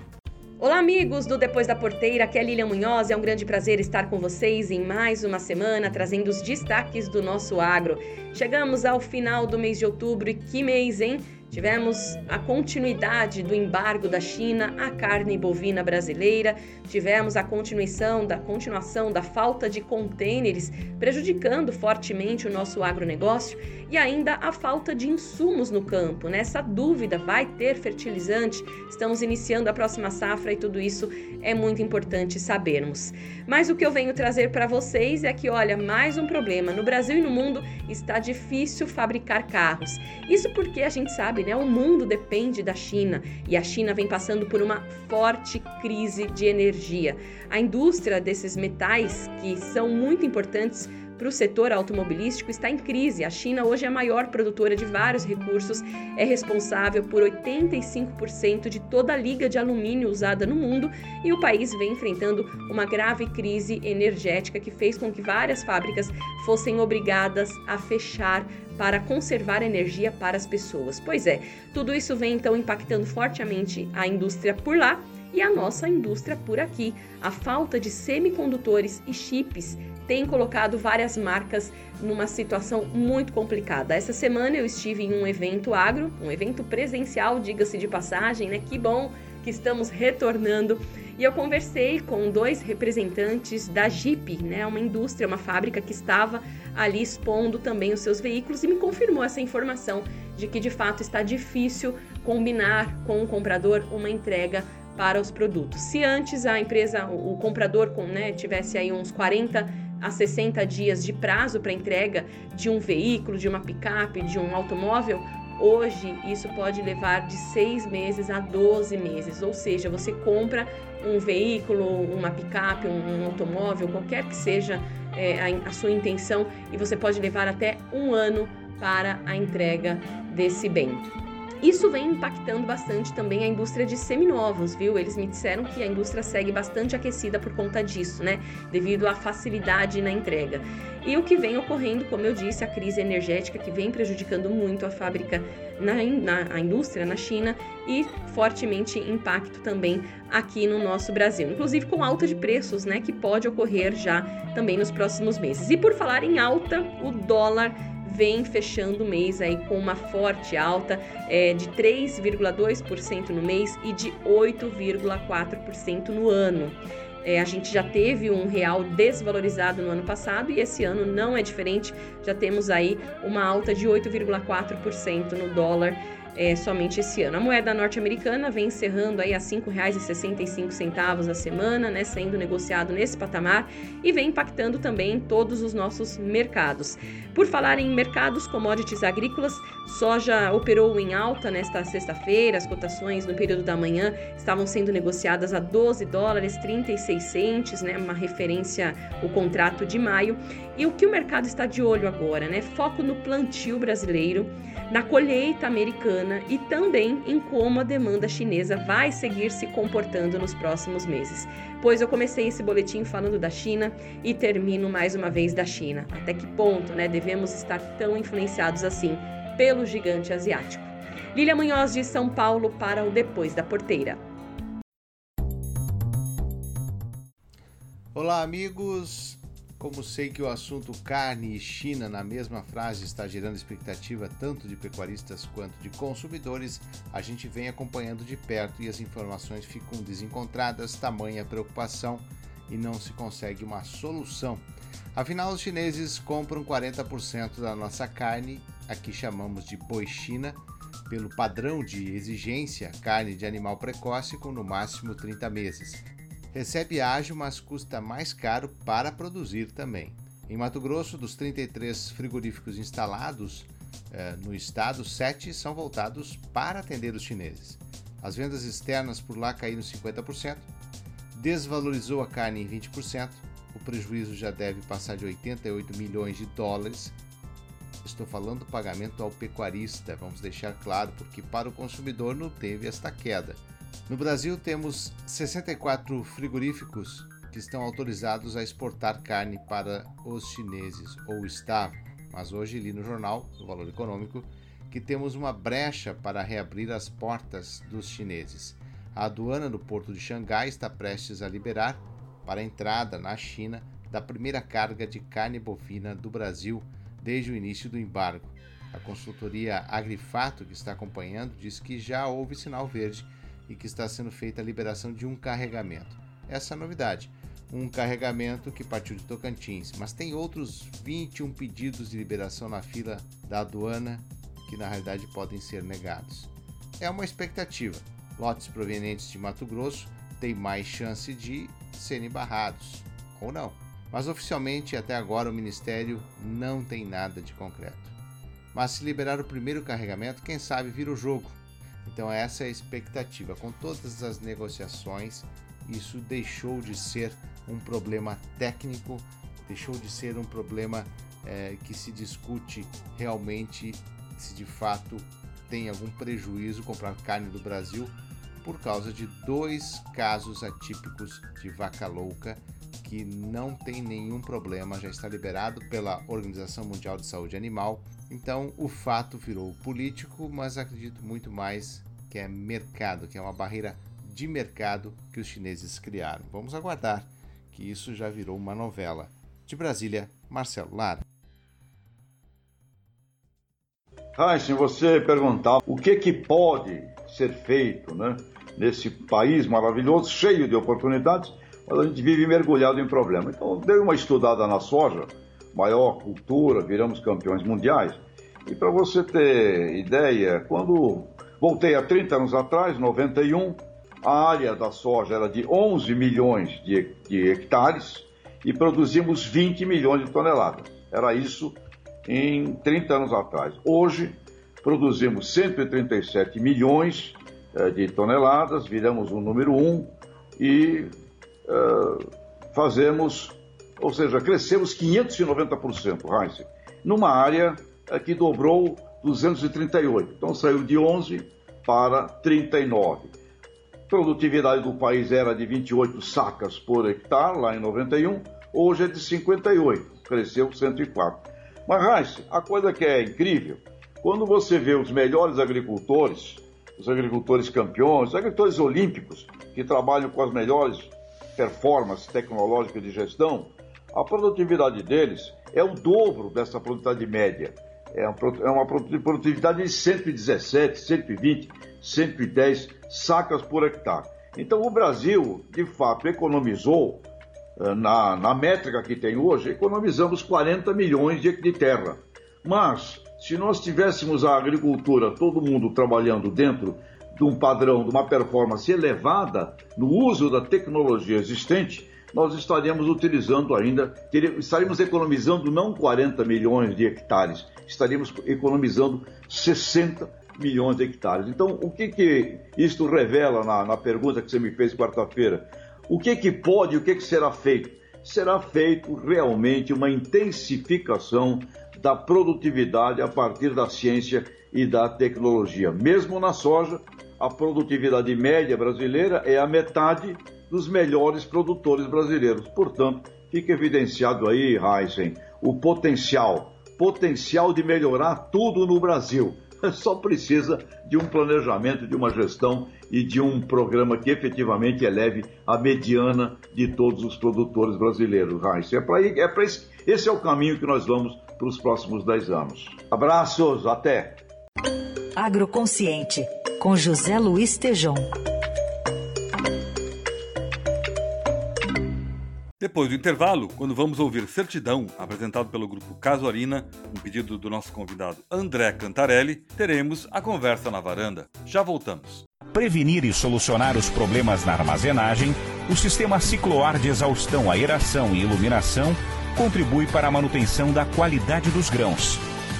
Olá, amigos do Depois da Porteira, aqui é Lilian Munhoz. É um grande prazer estar com vocês em mais uma semana, trazendo os destaques do nosso agro. Chegamos ao final do mês de outubro e que mês, hein? Tivemos a continuidade do embargo da China à carne bovina brasileira, tivemos a continuação da continuação da falta de contêineres, prejudicando fortemente o nosso agronegócio, e ainda a falta de insumos no campo. Nessa né? dúvida, vai ter fertilizante? Estamos iniciando a próxima safra e tudo isso é muito importante sabermos. Mas o que eu venho trazer para vocês é que, olha, mais um problema. No Brasil e no mundo está difícil fabricar carros. Isso porque a gente sabe, né? O mundo depende da China e a China vem passando por uma forte crise de energia. A indústria desses metais, que são muito importantes para o setor automobilístico está em crise. A China hoje é a maior produtora de vários recursos, é responsável por 85% de toda a liga de alumínio usada no mundo e o país vem enfrentando uma grave crise energética que fez com que várias fábricas fossem obrigadas a fechar para conservar energia para as pessoas. Pois é, tudo isso vem então impactando fortemente a indústria por lá e a nossa indústria por aqui. A falta de semicondutores e chips tem colocado várias marcas numa situação muito complicada. Essa semana eu estive em um evento agro, um evento presencial, diga-se de passagem, né? Que bom que estamos retornando. E eu conversei com dois representantes da Jeep, né, uma indústria, uma fábrica que estava ali expondo também os seus veículos e me confirmou essa informação de que de fato está difícil combinar com o comprador uma entrega para os produtos. Se antes a empresa, o comprador né, tivesse aí uns 40 a 60 dias de prazo para entrega de um veículo, de uma picape, de um automóvel, hoje isso pode levar de 6 meses a 12 meses. Ou seja, você compra um veículo, uma picape, um, um automóvel, qualquer que seja é, a, a sua intenção, e você pode levar até um ano para a entrega desse bem. Isso vem impactando bastante também a indústria de seminovos, viu? Eles me disseram que a indústria segue bastante aquecida por conta disso, né? Devido à facilidade na entrega. E o que vem ocorrendo, como eu disse, a crise energética que vem prejudicando muito a fábrica na, na a indústria na China e fortemente impacto também aqui no nosso Brasil, inclusive com alta de preços, né, que pode ocorrer já também nos próximos meses. E por falar em alta, o dólar vem fechando o mês aí com uma forte alta é, de 3,2% no mês e de 8,4% no ano. É, a gente já teve um real desvalorizado no ano passado e esse ano não é diferente. Já temos aí uma alta de 8,4% no dólar é, somente esse ano. A moeda norte-americana vem encerrando aí a R$ 5,65 a semana, né, sendo negociado nesse patamar e vem impactando também todos os nossos mercados. Por falar em mercados, commodities agrícolas, soja operou em alta nesta sexta-feira, as cotações no período da manhã estavam sendo negociadas a 12 dólares 36 centes, né, uma referência o contrato de maio, E o que o mercado está de olho agora, né? Foco no plantio brasileiro, na colheita americana e também em como a demanda chinesa vai seguir se comportando nos próximos meses. Pois eu comecei esse boletim falando da China e termino mais uma vez da China. Até que ponto, né, devemos estar tão influenciados assim pelo gigante asiático? Lília Munhoz de São Paulo para o Depois da Porteira. Olá, amigos. Como sei que o assunto carne e China na mesma frase está gerando expectativa tanto de pecuaristas quanto de consumidores, a gente vem acompanhando de perto e as informações ficam desencontradas, tamanha preocupação e não se consegue uma solução. Afinal, os chineses compram 40% da nossa carne, aqui chamamos de boi China, pelo padrão de exigência carne de animal precoce com no máximo 30 meses recebe ágil, mas custa mais caro para produzir também. Em Mato Grosso, dos 33 frigoríficos instalados eh, no estado, 7 são voltados para atender os chineses. As vendas externas por lá caíram 50%, desvalorizou a carne em 20%, o prejuízo já deve passar de 88 milhões de dólares. Estou falando do pagamento ao pecuarista, vamos deixar claro, porque para o consumidor não teve esta queda. No Brasil, temos 64 frigoríficos que estão autorizados a exportar carne para os chineses, ou estavam. Mas hoje li no jornal, no Valor Econômico, que temos uma brecha para reabrir as portas dos chineses. A aduana do porto de Xangai está prestes a liberar, para a entrada na China, da primeira carga de carne bovina do Brasil desde o início do embargo. A consultoria Agrifato, que está acompanhando, diz que já houve sinal verde e que está sendo feita a liberação de um carregamento. Essa é a novidade. Um carregamento que partiu de Tocantins, mas tem outros 21 pedidos de liberação na fila da aduana que na realidade podem ser negados. É uma expectativa. Lotes provenientes de Mato Grosso têm mais chance de serem barrados, ou não. Mas oficialmente até agora o Ministério não tem nada de concreto. Mas se liberar o primeiro carregamento, quem sabe vira o jogo então essa é a expectativa. Com todas as negociações, isso deixou de ser um problema técnico, deixou de ser um problema é, que se discute realmente se de fato tem algum prejuízo comprar carne do Brasil por causa de dois casos atípicos de vaca louca que não tem nenhum problema, já está liberado pela Organização Mundial de Saúde Animal. Então o fato virou político, mas acredito muito mais que é mercado, que é uma barreira de mercado que os chineses criaram. Vamos aguardar que isso já virou uma novela. De Brasília, Marcelo Lara. Raíssa, você perguntar o que, que pode ser feito né, nesse país maravilhoso, cheio de oportunidades, mas a gente vive mergulhado em problemas. Então, dei uma estudada na soja, maior cultura, viramos campeões mundiais. E para você ter ideia, quando voltei a 30 anos atrás, 91, a área da soja era de 11 milhões de, de hectares e produzimos 20 milhões de toneladas. Era isso em 30 anos atrás. Hoje, produzimos 137 milhões eh, de toneladas, viramos o número um e uh, fazemos, ou seja, crescemos 590%, Heinz, numa área uh, que dobrou 238. Então saiu de 11 para 39. A produtividade do país era de 28 sacas por hectare, lá em 91, hoje é de 58, cresceu 104. Mas, Raíssa, a coisa que é incrível, quando você vê os melhores agricultores, os agricultores campeões, os agricultores olímpicos, que trabalham com as melhores performances tecnológicas de gestão, a produtividade deles é o dobro dessa produtividade média. É uma é produtividade de 117, 120, 110 sacas por hectare. Então o Brasil, de fato, economizou, eh, na, na métrica que tem hoje, economizamos 40 milhões de, de terra. Mas, se nós tivéssemos a agricultura, todo mundo trabalhando dentro de um padrão, de uma performance elevada no uso da tecnologia existente, nós estaríamos utilizando ainda, estaríamos economizando não 40 milhões de hectares, estaríamos economizando 60 milhões de hectares. Então, o que, que isto revela na, na pergunta que você me fez quarta-feira? O que, que pode o que, que será feito? será feito realmente uma intensificação da produtividade a partir da ciência e da tecnologia. Mesmo na soja, a produtividade média brasileira é a metade dos melhores produtores brasileiros. Portanto, fica evidenciado aí, Heisen, o potencial, potencial de melhorar tudo no Brasil. Só precisa de um planejamento, de uma gestão e de um programa que efetivamente eleve a mediana de todos os produtores brasileiros, Heisen. É para é esse, esse é o caminho que nós vamos para os próximos 10 anos. Abraços, até! Agroconsciente, com José Luiz Tejon. Depois do intervalo, quando vamos ouvir Certidão, apresentado pelo grupo Casuarina, um pedido do nosso convidado André Cantarelli, teremos a conversa na varanda. Já voltamos. Prevenir e solucionar os problemas na armazenagem, o sistema cicloar de exaustão, aeração e iluminação contribui para a manutenção da qualidade dos grãos.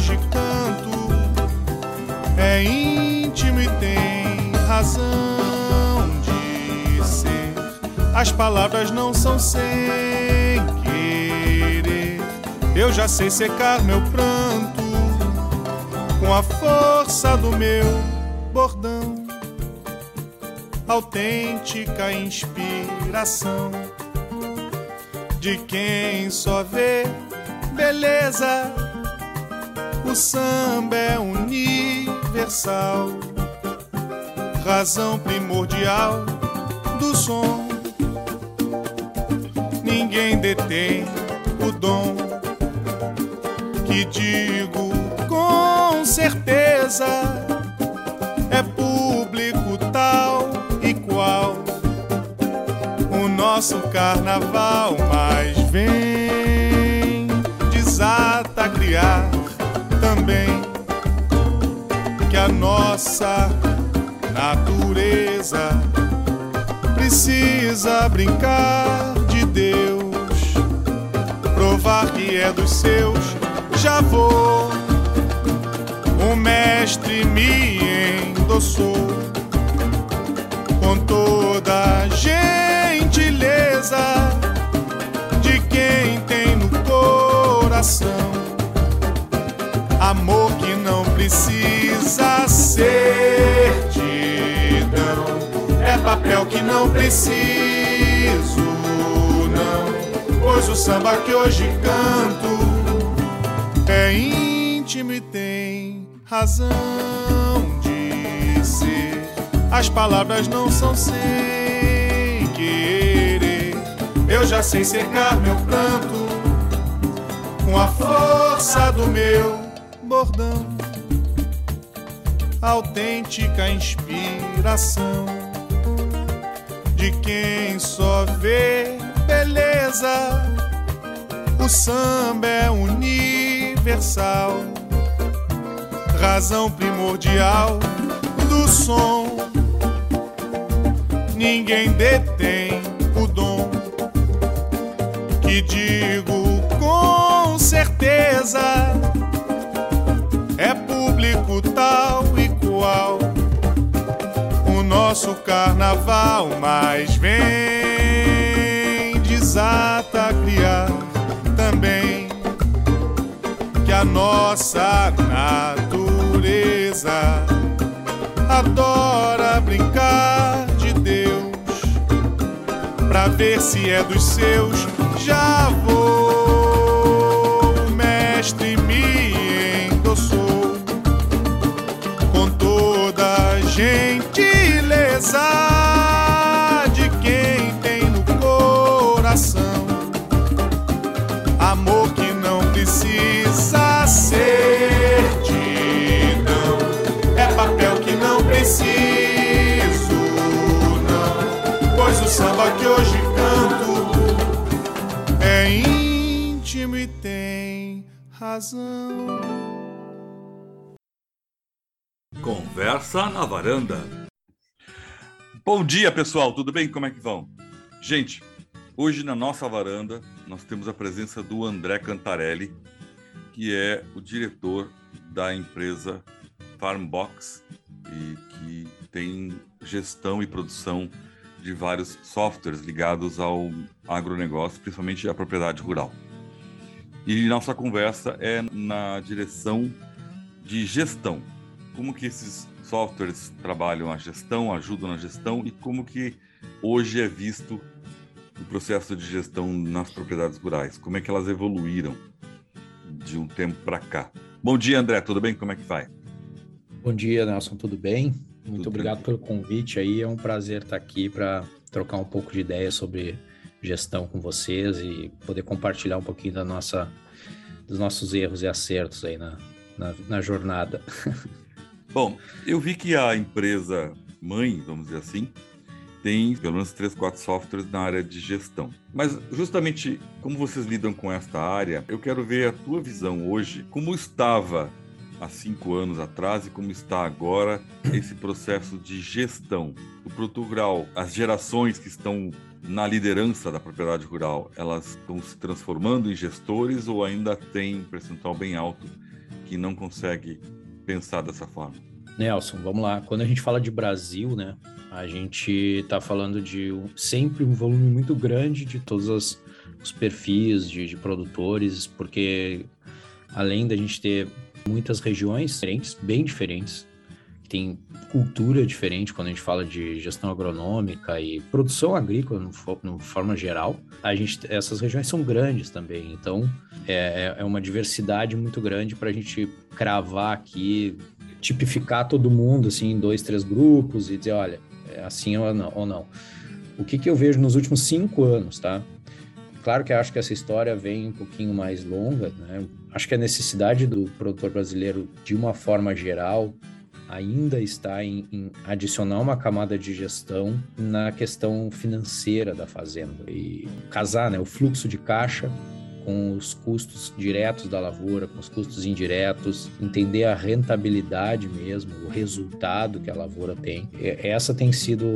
Hoje canto é íntimo e tem razão de ser. As palavras não são sem querer. Eu já sei secar meu pranto com a força do meu bordão. Autêntica inspiração de quem só vê beleza o samba é universal, razão primordial do som. Ninguém detém o dom. Que digo com certeza é público tal e qual. O nosso carnaval, mas vem também que a nossa natureza precisa brincar de Deus, provar que é dos seus. Já vou, o mestre me endossou com toda a gentileza de quem tem no coração amor que não precisa certidão, é papel que não preciso, não. Pois o samba que hoje canto é íntimo e tem razão de ser. As palavras não são sem querer, eu já sei secar meu pranto com a força do meu bordão, autêntica inspiração de quem só vê beleza. O samba é universal, razão primordial do som. Ninguém detém o dom que digo com certeza nosso carnaval, mais vem desata criar também que a nossa natureza adora brincar de Deus pra ver se é dos seus. Já vou, precisar de quem tem no coração. Amor que não precisa ser certidão, é papel que não preciso, não, pois o samba que hoje canto é íntimo e tem razão. Conversa na varanda. Bom dia, pessoal. Tudo bem? Como é que vão? Gente, hoje na nossa varanda nós temos a presença do André Cantarelli, que é o diretor da empresa Farmbox e que tem gestão e produção de vários softwares ligados ao agronegócio, principalmente à propriedade rural. E nossa conversa é na direção de gestão. Como que esses softwares trabalham a gestão, ajudam na gestão e como que hoje é visto o processo de gestão nas propriedades rurais? Como é que elas evoluíram de um tempo para cá? Bom dia, André, tudo bem? Como é que vai? Bom dia, Nelson, tudo bem? Muito tudo obrigado pelo convite aí, é um prazer estar aqui para trocar um pouco de ideia sobre gestão com vocês e poder compartilhar um pouquinho da nossa, dos nossos erros e acertos aí na, na, na jornada. Bom, eu vi que a empresa mãe, vamos dizer assim, tem pelo menos três, quatro softwares na área de gestão. Mas justamente como vocês lidam com esta área, eu quero ver a tua visão hoje, como estava há cinco anos atrás e como está agora esse processo de gestão. O produto rural, as gerações que estão na liderança da propriedade rural, elas estão se transformando em gestores ou ainda tem um percentual bem alto que não consegue pensar dessa forma? Nelson, vamos lá. Quando a gente fala de Brasil, né, a gente está falando de sempre um volume muito grande de todos as, os perfis de, de produtores, porque além da gente ter muitas regiões diferentes, bem diferentes, tem cultura diferente quando a gente fala de gestão agronômica e produção agrícola no, forma geral. A gente, essas regiões são grandes também, então é, é, é uma diversidade muito grande para a gente cravar aqui, tipificar todo mundo assim em dois, três grupos e dizer, olha, é assim ou não. Ou não. O que, que eu vejo nos últimos cinco anos, tá? Claro que acho que essa história vem um pouquinho mais longa, né? Acho que a necessidade do produtor brasileiro, de uma forma geral, ainda está em, em, adicionar uma camada de gestão na questão financeira da fazenda e casar né, o fluxo de caixa com os custos diretos da lavoura, com os custos indiretos, entender a rentabilidade mesmo, o resultado que a lavoura tem. Essa tem sido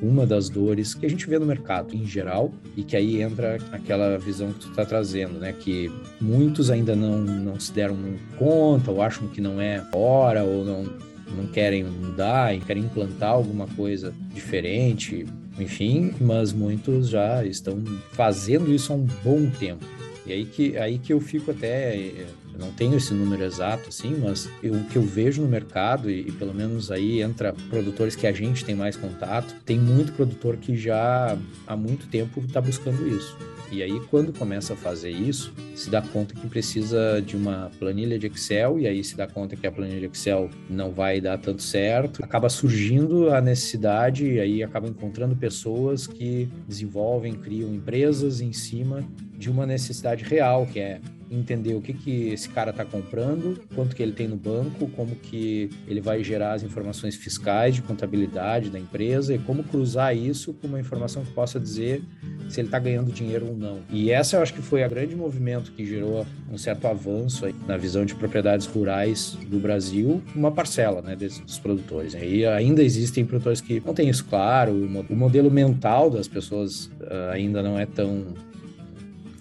uma das dores que a gente vê no mercado em geral e que aí entra aquela visão que tu está trazendo, né? Que muitos ainda não, não se deram conta ou acham que não é hora ou não não querem mudar, querem implantar alguma coisa diferente, enfim, mas muitos já estão fazendo isso há um bom tempo. E aí que, aí que eu fico até. Eu não tenho esse número exato, assim, mas o que eu vejo no mercado, e, e, pelo menos aí entra produtores que a gente tem mais contato, tem muito produtor que já há muito tempo está buscando isso. E aí, quando começa a fazer isso, se dá conta que precisa de uma planilha de Excel, e aí se dá conta que a planilha de Excel não vai dar tanto certo, acaba surgindo a necessidade, e aí acaba encontrando pessoas que desenvolvem, criam empresas em cima de uma necessidade real, que é entender o que, que esse cara está comprando, quanto que ele tem no banco, como que ele vai gerar as informações fiscais de contabilidade da empresa e como cruzar isso com uma informação que possa dizer se ele está ganhando dinheiro ou não. E essa eu acho que foi a grande movimento que gerou um certo avanço na visão de propriedades rurais do Brasil, uma parcela né, desses, dos produtores. E ainda existem produtores que não têm isso claro, o modelo mental das pessoas uh, ainda não é tão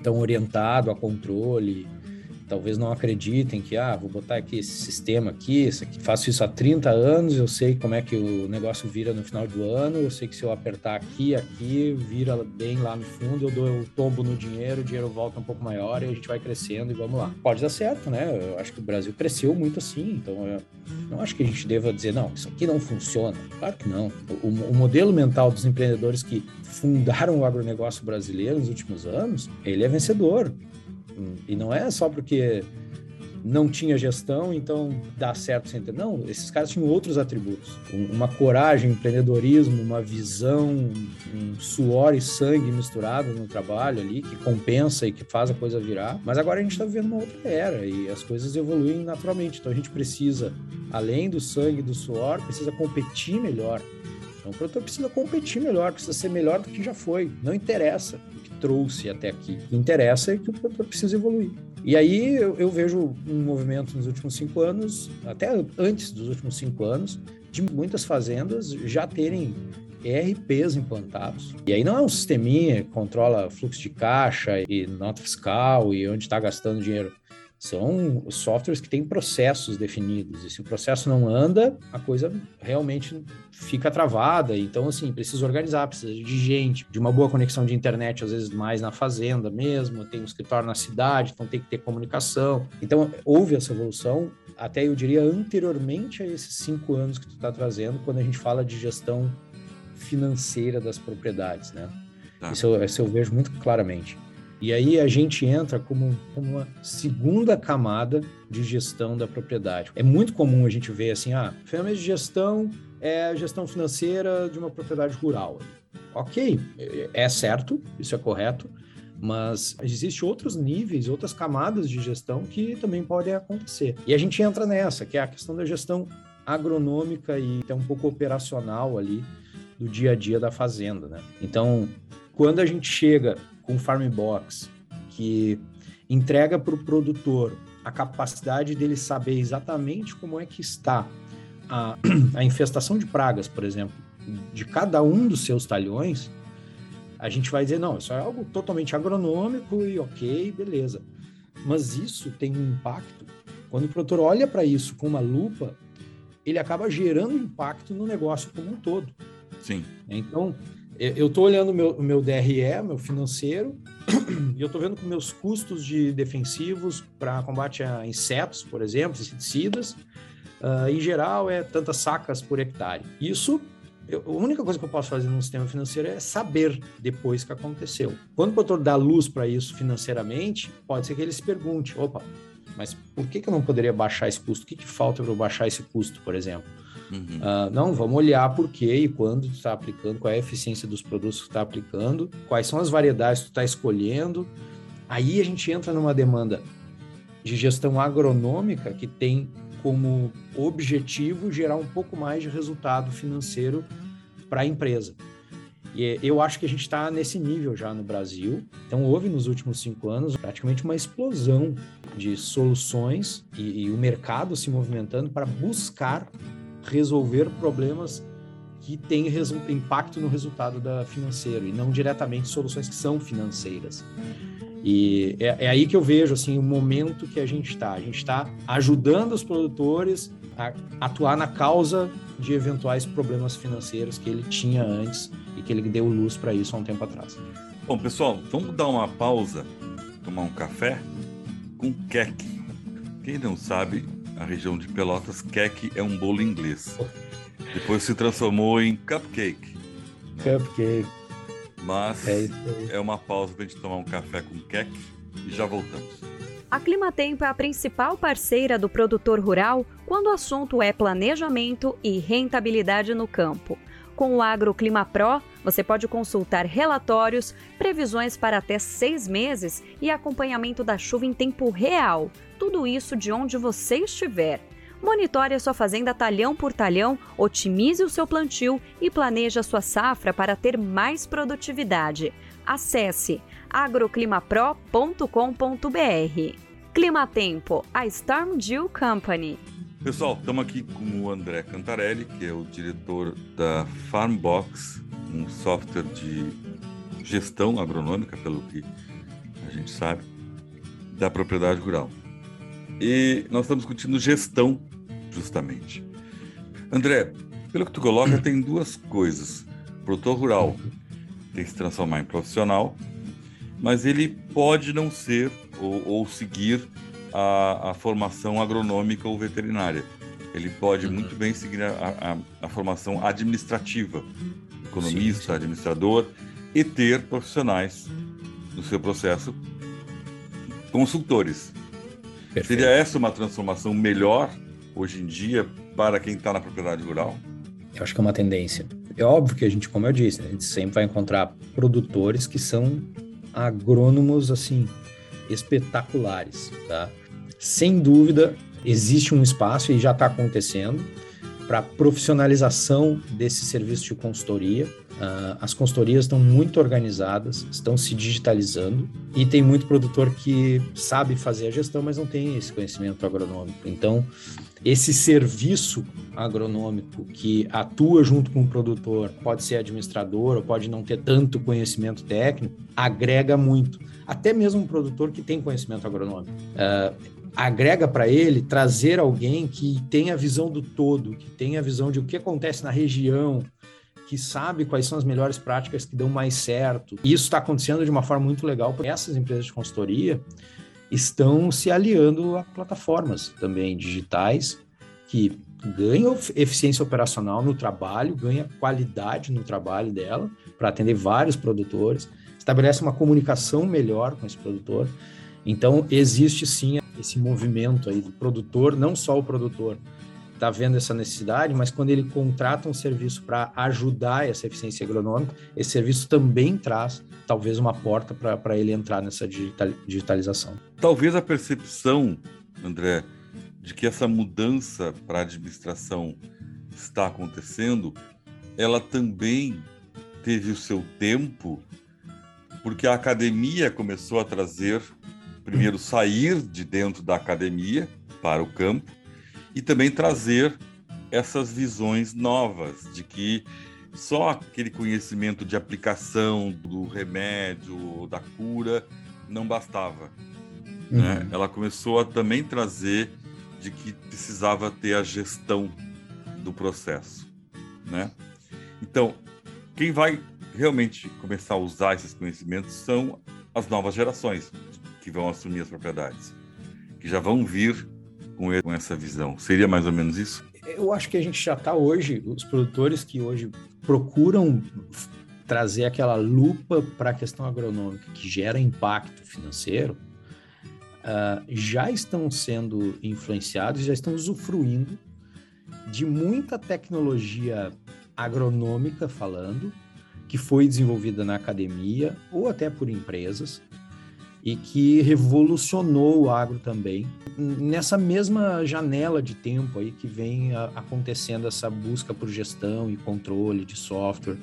tão orientado a controle, talvez não acreditem que, ah, vou botar aqui esse sistema aqui, isso aqui, faço isso há 30 anos, eu sei como é que o negócio vira no final do ano, eu sei que se eu apertar aqui, aqui, vira bem lá no fundo, eu dou o tombo no dinheiro, o dinheiro volta um pouco maior e a gente vai crescendo e vamos lá. Pode dar certo, né? Eu acho que o Brasil cresceu muito assim, então eu não acho que a gente deva dizer, não, isso aqui não funciona. Claro que não. O, o modelo mental dos empreendedores que fundaram o agronegócio brasileiro nos últimos anos, ele é vencedor. E não é só porque não tinha gestão, então dá certo sem ter. Não, esses caras tinham outros atributos. Uma coragem, empreendedorismo, uma visão, um suor e sangue misturado no trabalho ali, que compensa e que faz a coisa virar. Mas agora a gente está vivendo uma outra era e as coisas evoluem naturalmente. Então a gente precisa, além do sangue e do suor, precisa competir melhor. Então o produtor precisa competir melhor, precisa ser melhor do que já foi. Não interessa o que trouxe até aqui. O que interessa é que o produtor precisa evoluir. E aí eu, eu vejo um movimento nos últimos cinco anos, até antes dos últimos cinco anos, de muitas fazendas já terem ERPs implantados. E aí não é um sisteminha que controla fluxo de caixa e nota fiscal e onde está gastando dinheiro. São softwares que têm processos definidos. E se o processo não anda, a coisa realmente fica travada. Então, assim, precisa organizar, precisa de gente, de uma boa conexão de internet, às vezes mais na fazenda mesmo, tem um escritório na cidade, então tem que ter comunicação. Então, houve essa evolução, até eu diria anteriormente a esses cinco anos que tu está trazendo, quando a gente fala de gestão financeira das propriedades, né? Tá. Isso, eu, isso eu vejo muito claramente. E aí a gente entra como, como, uma segunda camada de gestão da propriedade. É muito comum a gente ver assim, ah, ferramenta de gestão é a gestão financeira de uma propriedade rural. Ok, é certo, isso é correto, mas existem outros níveis, outras camadas de gestão que também podem acontecer. E a gente entra nessa, que é a questão da gestão agronômica e até um pouco operacional ali do dia a dia da fazenda, né? Então, quando a gente chega com Farm Box, que entrega para o produtor a capacidade dele saber exatamente como é que está a, a infestação de pragas, por exemplo, de cada um dos seus talhões, a gente vai dizer, não, isso é algo totalmente agronômico e ok, beleza. Mas isso tem um impacto. Quando o produtor olha para isso com uma lupa, ele acaba gerando impacto no negócio como um todo. Sim. Então, eu estou olhando o meu, meu DRE, meu financeiro, e eu estou vendo que meus custos de defensivos para combate a insetos, por exemplo, inseticidas, uh, em geral é tantas sacas por hectare. Isso, eu, a única coisa que eu posso fazer no sistema financeiro é saber depois que aconteceu. Quando o produtor dá luz para isso financeiramente, pode ser que ele se pergunte, opa, mas por que, que eu não poderia baixar esse custo? O que, que falta para eu baixar esse custo, por exemplo? Uhum. Uh, não, vamos olhar por que e quando tu está aplicando, qual é a eficiência dos produtos que tu está aplicando, quais são as variedades que tu está escolhendo. Aí a gente entra numa demanda de gestão agronômica que tem como objetivo gerar um pouco mais de resultado financeiro para a empresa. E eu acho que a gente está nesse nível já no Brasil. Então, houve nos últimos cinco anos praticamente uma explosão de soluções e, e o mercado se movimentando para buscar resolver problemas que têm impacto no resultado da financeiro e não diretamente soluções que são financeiras. E é, é aí que eu vejo assim o momento que a gente está. A gente está ajudando os produtores a atuar na causa de eventuais problemas financeiros que ele tinha antes e que ele deu luz para isso há um tempo atrás. Bom, pessoal, vamos dar uma pausa, tomar um café com queque. Quem não sabe, a região de Pelotas, cake é um bolo inglês. Depois se transformou em cupcake. Cupcake. Mas é, é uma pausa para a gente tomar um café com cake e já voltamos. A Climatempo é a principal parceira do produtor rural quando o assunto é planejamento e rentabilidade no campo. Com o AgroClima Pro, você pode consultar relatórios, previsões para até seis meses e acompanhamento da chuva em tempo real tudo isso de onde você estiver. Monitore a sua fazenda talhão por talhão, otimize o seu plantio e planeje a sua safra para ter mais produtividade. Acesse agroclimapro.com.br. Clima Tempo, a Storm Dew Company. Pessoal, estamos aqui com o André Cantarelli, que é o diretor da Farmbox, um software de gestão agronômica, pelo que a gente sabe, da propriedade rural. E nós estamos discutindo gestão, justamente. André, pelo que tu coloca, tem duas coisas. O produtor rural tem que se transformar em profissional, mas ele pode não ser ou, ou seguir a, a, formação agronômica ou veterinária. Ele pode uhum. muito bem seguir a, a, a formação administrativa, economista, sim, sim. administrador, e ter profissionais no seu processo consultores. Perfeito. Seria essa uma transformação melhor hoje em dia para quem está na propriedade rural? Eu acho que é uma tendência. É óbvio que a gente, como eu disse, a gente sempre vai encontrar produtores que são agrônomos assim espetaculares, tá? Sem dúvida existe um espaço e já está acontecendo para profissionalização desse serviço de consultoria. Uh, as consultorias estão muito organizadas, estão se digitalizando e tem muito produtor que sabe fazer a gestão, mas não tem esse conhecimento agronômico. Então, esse serviço agronômico que atua junto com o produtor, pode ser administrador ou pode não ter tanto conhecimento técnico, agrega muito. Até mesmo um produtor que tem conhecimento agronômico. Uh, agrega para ele trazer alguém que tenha a visão do todo, que tenha a visão de o que acontece na região, que sabe quais são as melhores práticas que dão mais certo. E isso está acontecendo de uma forma muito legal, porque essas empresas de consultoria estão se aliando a plataformas também digitais que ganham eficiência operacional no trabalho, ganha qualidade no trabalho dela para atender vários produtores, estabelece uma comunicação melhor com esse produtor. Então existe sim esse movimento aí do produtor, não só o produtor está vendo essa necessidade, mas quando ele contrata um serviço para ajudar essa eficiência agronômica, esse serviço também traz talvez uma porta para ele entrar nessa digitalização. Talvez a percepção, André, de que essa mudança para a administração está acontecendo, ela também teve o seu tempo, porque a academia começou a trazer primeiro sair de dentro da academia para o campo e também trazer essas visões novas de que só aquele conhecimento de aplicação do remédio, da cura, não bastava. Né? Uhum. Né? Ela começou a também trazer de que precisava ter a gestão do processo. Né? Então, quem vai realmente começar a usar esses conhecimentos são as novas gerações, que vão assumir as propriedades, que já vão vir com, com essa visão. Seria mais ou menos isso? Eu acho que a gente já está hoje, os produtores que hoje procuram trazer aquela lupa para a questão agronômica que gera impacto financeiro, uh, já estão sendo influenciados, já estão usufruindo de muita tecnologia agronômica falando, que foi desenvolvida na academia ou até por empresas, e que revolucionou o agro também. Nessa mesma janela de tempo aí que vem acontecendo essa busca por gestão e controle de software,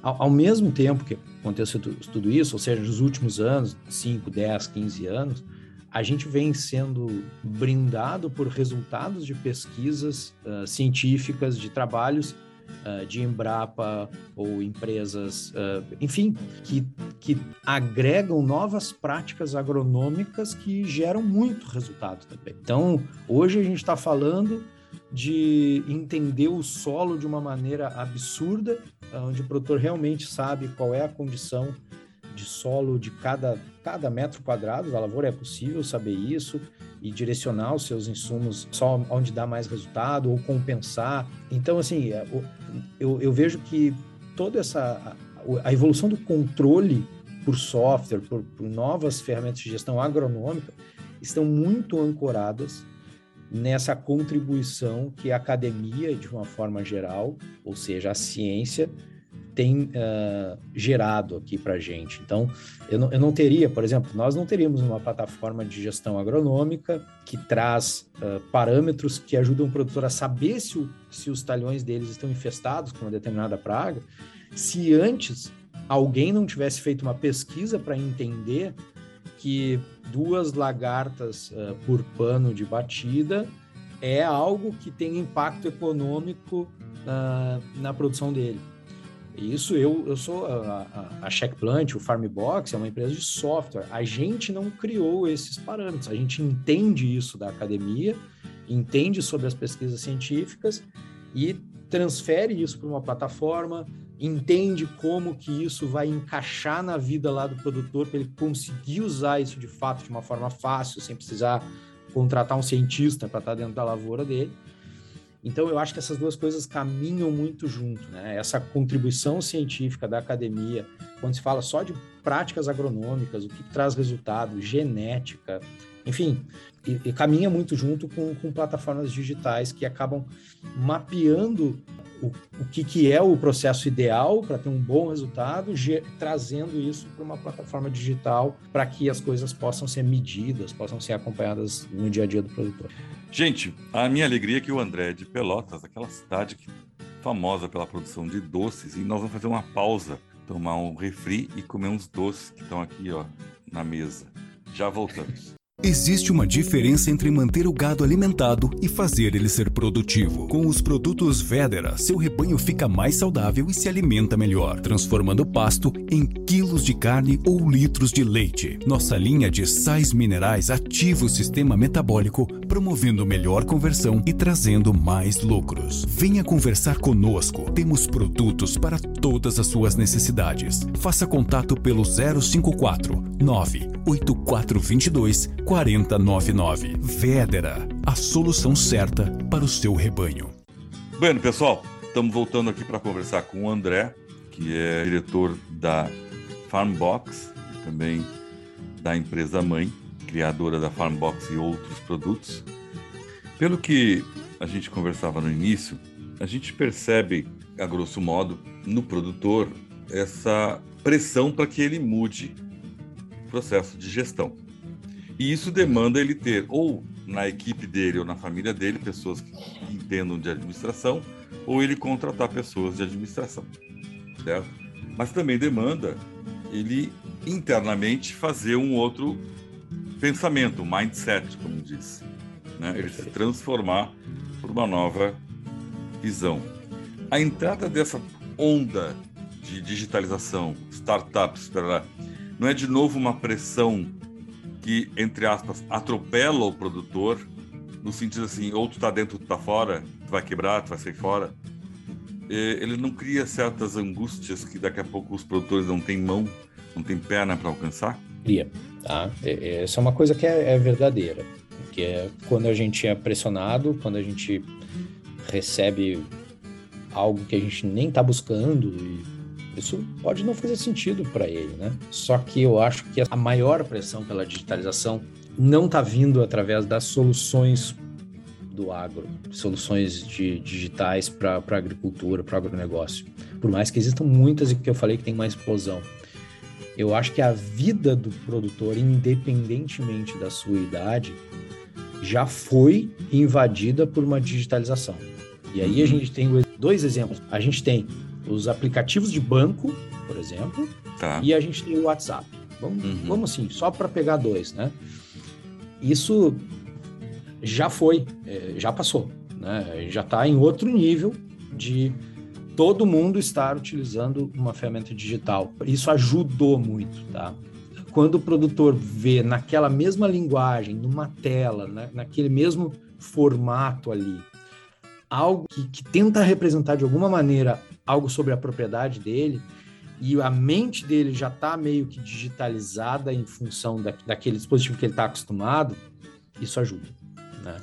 ao mesmo tempo que aconteceu tudo isso, ou seja, nos últimos anos, 5, 10, 15 anos, a gente vem sendo brindado por resultados de pesquisas uh, científicas, de trabalhos uh, de Embrapa ou empresas, uh, enfim, que, que agregam novas práticas agronômicas que geram muito resultado também. Então, hoje a gente está falando de entender o solo de uma maneira absurda, onde o produtor realmente sabe qual é a condição de solo de cada, cada metro quadrado da lavoura, é possível saber isso e direcionar os seus insumos só onde dá mais resultado ou compensar. Então, assim, é, eu, eu vejo que toda essa a evolução do controle por software, por, por novas ferramentas de gestão agronômica, estão muito ancoradas nessa contribuição que a academia, de uma forma geral, ou seja, a ciência, tem uh, gerado aqui para a gente. Então, eu não, eu não teria, por exemplo, nós não teríamos uma plataforma de gestão agronômica que traz uh, parâmetros que ajudam o produtor a saber se, o, se os talhões deles estão infestados com uma determinada praga, se antes alguém não tivesse feito uma pesquisa para entender que duas lagartas uh, por pano de batida é algo que tem impacto econômico na produção dele. Isso eu, eu sou a, a, a Checkplant, o Farmbox é uma empresa de software. A gente não criou esses parâmetros. A gente entende isso da academia, entende sobre as pesquisas científicas e transfere isso para uma plataforma, entende como que isso vai encaixar na vida lá do produtor para ele conseguir usar isso de fato de uma forma fácil, sem precisar contratar um cientista para estar dentro da lavoura dele. Então, eu acho que essas duas coisas caminham muito junto, né? Essa contribuição científica da academia, quando se fala só de práticas agronômicas, o que traz resultado, genética, enfim, e, e caminha muito junto com, com plataformas digitais que acabam mapeando o, o que, que é o processo ideal para ter um bom resultado, trazendo isso para uma plataforma digital para que as coisas possam ser medidas, possam ser acompanhadas no dia a dia do produtor. Gente, a minha alegria é que o André de Pelotas, aquela cidade que, famosa pela produção de doces, e nós vamos fazer uma pausa, tomar um refri e comer uns doces que estão aqui ó, na mesa. Já voltamos. Existe uma diferença entre manter o gado alimentado e fazer ele ser produtivo. Com os produtos Vedera, seu rebanho fica mais saudável e se alimenta melhor, transformando pasto em quilos de carne ou litros de leite. Nossa linha de sais minerais ativa o sistema metabólico, promovendo melhor conversão e trazendo mais lucros. Venha conversar conosco. Temos produtos para todas as suas necessidades. Faça contato pelo 054 98422 4099. Vedera, a solução certa para o seu rebanho. Bueno, pessoal, estamos voltando aqui para conversar com o André, que é diretor da Farmbox também da empresa mãe, criadora da Farmbox e outros produtos. Pelo que a gente conversava no início, a gente percebe, a grosso modo, no produtor essa pressão para que ele mude o processo de gestão. E isso demanda ele ter, ou na equipe dele ou na família dele, pessoas que entendam de administração, ou ele contratar pessoas de administração, certo? Mas também demanda ele internamente fazer um outro pensamento, mindset, como diz, né? Ele se transformar por uma nova visão. A entrada dessa onda de digitalização, startups, não é de novo uma pressão que, entre aspas, atropela o produtor, no sentido assim, ou tu tá dentro, tu tá fora, tu vai quebrar, tu vai sair fora. Ele não cria certas angústias que daqui a pouco os produtores não têm mão, não têm perna para alcançar? Cria, tá? Essa é uma coisa que é, é verdadeira, que é quando a gente é pressionado, quando a gente recebe algo que a gente nem está buscando e isso pode não fazer sentido para ele, né? Só que eu acho que a maior pressão pela digitalização não está vindo através das soluções do agro, soluções de, digitais para a agricultura, para o agronegócio. Por mais que existam muitas e que eu falei que tem mais explosão. Eu acho que a vida do produtor, independentemente da sua idade, já foi invadida por uma digitalização. E aí a gente tem dois exemplos. A gente tem os aplicativos de banco, por exemplo, tá. e a gente tem o WhatsApp. Vamos, uhum. vamos assim, só para pegar dois, né? Isso já foi, é, já passou, né? Já está em outro nível de todo mundo estar utilizando uma ferramenta digital. Isso ajudou muito, tá? Quando o produtor vê naquela mesma linguagem, numa tela, né? naquele mesmo formato ali, algo que, que tenta representar de alguma maneira algo sobre a propriedade dele e a mente dele já está meio que digitalizada em função da, daquele dispositivo que ele está acostumado, isso ajuda. Né?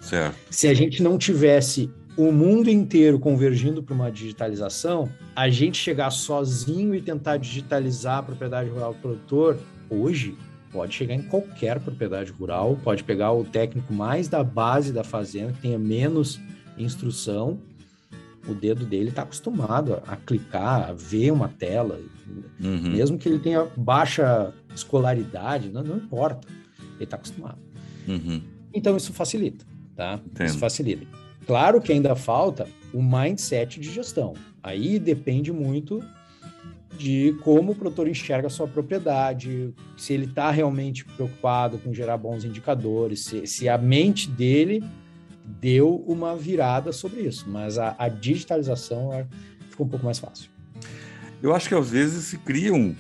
Se a gente não tivesse o mundo inteiro convergindo para uma digitalização, a gente chegar sozinho e tentar digitalizar a propriedade rural do produtor, hoje pode chegar em qualquer propriedade rural, pode pegar o técnico mais da base da fazenda, que tenha menos instrução, o dedo dele está acostumado a, clicar, a ver uma tela, uhum. mesmo que ele tenha baixa escolaridade, não, não importa, ele está acostumado. Uhum. Então isso facilita, tá? Entendo. Isso facilita. Claro que ainda falta o mindset de gestão. Aí depende muito de como o produtor enxerga a sua propriedade, se ele está realmente preocupado com gerar bons indicadores, se, se a mente dele deu uma virada sobre isso, mas a, a digitalização é, ficou um pouco mais fácil. Eu acho que às vezes se criam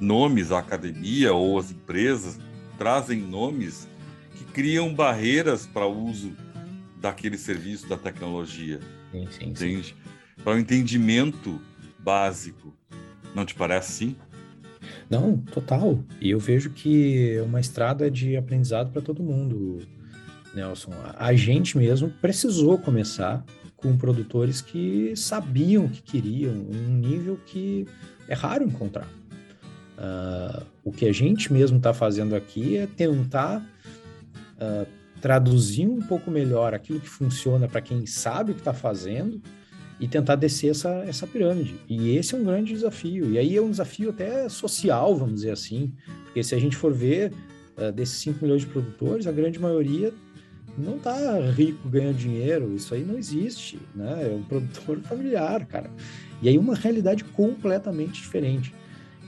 nomes, a academia ou as empresas trazem nomes que criam barreiras para o uso daquele serviço da tecnologia. Sim, sim, entende? Para o um entendimento básico. Não te parece assim? Não, total. E eu vejo que é uma estrada de aprendizado para todo mundo. Nelson, a gente mesmo precisou começar com produtores que sabiam o que queriam, um nível que é raro encontrar. Uh, o que a gente mesmo está fazendo aqui é tentar uh, traduzir um pouco melhor aquilo que funciona para quem sabe o que está fazendo e tentar descer essa, essa pirâmide. E esse é um grande desafio. E aí é um desafio até social, vamos dizer assim, porque se a gente for ver uh, desses 5 milhões de produtores, a grande maioria não está rico ganhando dinheiro, isso aí não existe, né? É um produtor familiar, cara. E aí uma realidade completamente diferente.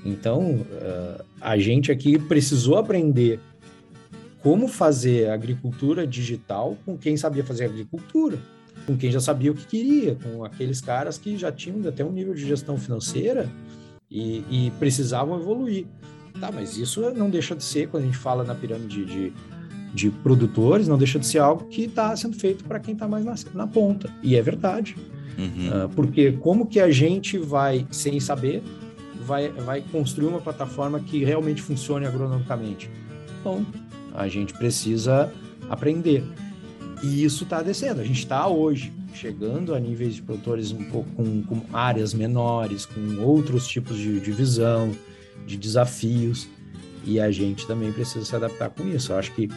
Então, uh, a gente aqui precisou aprender como fazer agricultura digital com quem sabia fazer agricultura com quem já sabia o que queria, com aqueles caras que já tinham até um nível de gestão financeira e, e precisavam evoluir. Tá, mas isso não deixa de ser, quando a gente fala na pirâmide de, de produtores, não deixa de ser algo que está sendo feito para quem está mais na, na, ponta. E é verdade. Uhum. Uh, porque como que a gente vai, sem saber, vai, vai construir uma plataforma que realmente funcione agronomicamente? Bom, a gente precisa aprender. E isso está descendo. A gente está hoje chegando a níveis de produtores um pouco com, com áreas menores, com outros tipos de, de visão, de desafios, e a gente também precisa se adaptar com isso. Eu acho que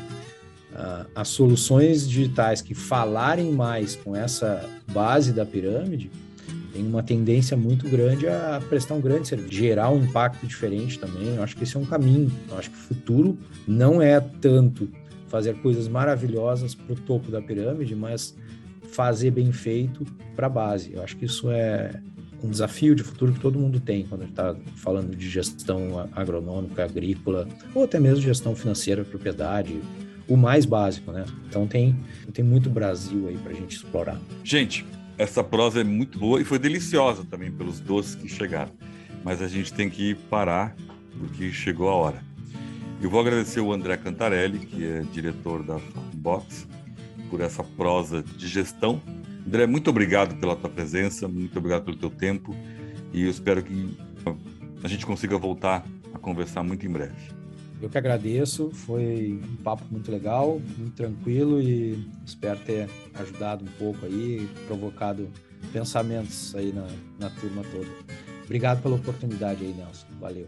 uh, as soluções digitais que falarem mais com essa base da pirâmide tem uma tendência muito grande a prestar um grande serviço, gerar um impacto diferente também. Eu acho que esse é um caminho. Eu acho que o futuro não é tanto fazer coisas maravilhosas para o topo da pirâmide, mas fazer bem feito para a base. Eu acho que isso é um desafio de futuro que todo mundo tem quando está falando de gestão agronômica, agrícola, ou até mesmo gestão financeira, propriedade, o mais básico, né? Então tem, tem muito Brasil aí para a gente explorar. Gente, essa prosa é muito boa e foi deliciosa também pelos doces que chegaram. Mas a gente tem que parar porque chegou a hora. Eu vou agradecer o André Cantarelli, que é diretor da Box, por essa prosa de gestão. André, muito obrigado pela tua presença, muito obrigado pelo teu tempo e eu espero que a gente consiga voltar a conversar muito em breve. Eu que agradeço, foi um papo muito legal, muito tranquilo e espero ter ajudado um pouco aí, provocado pensamentos aí na, na turma toda. Obrigado pela oportunidade aí, Nelson. Valeu.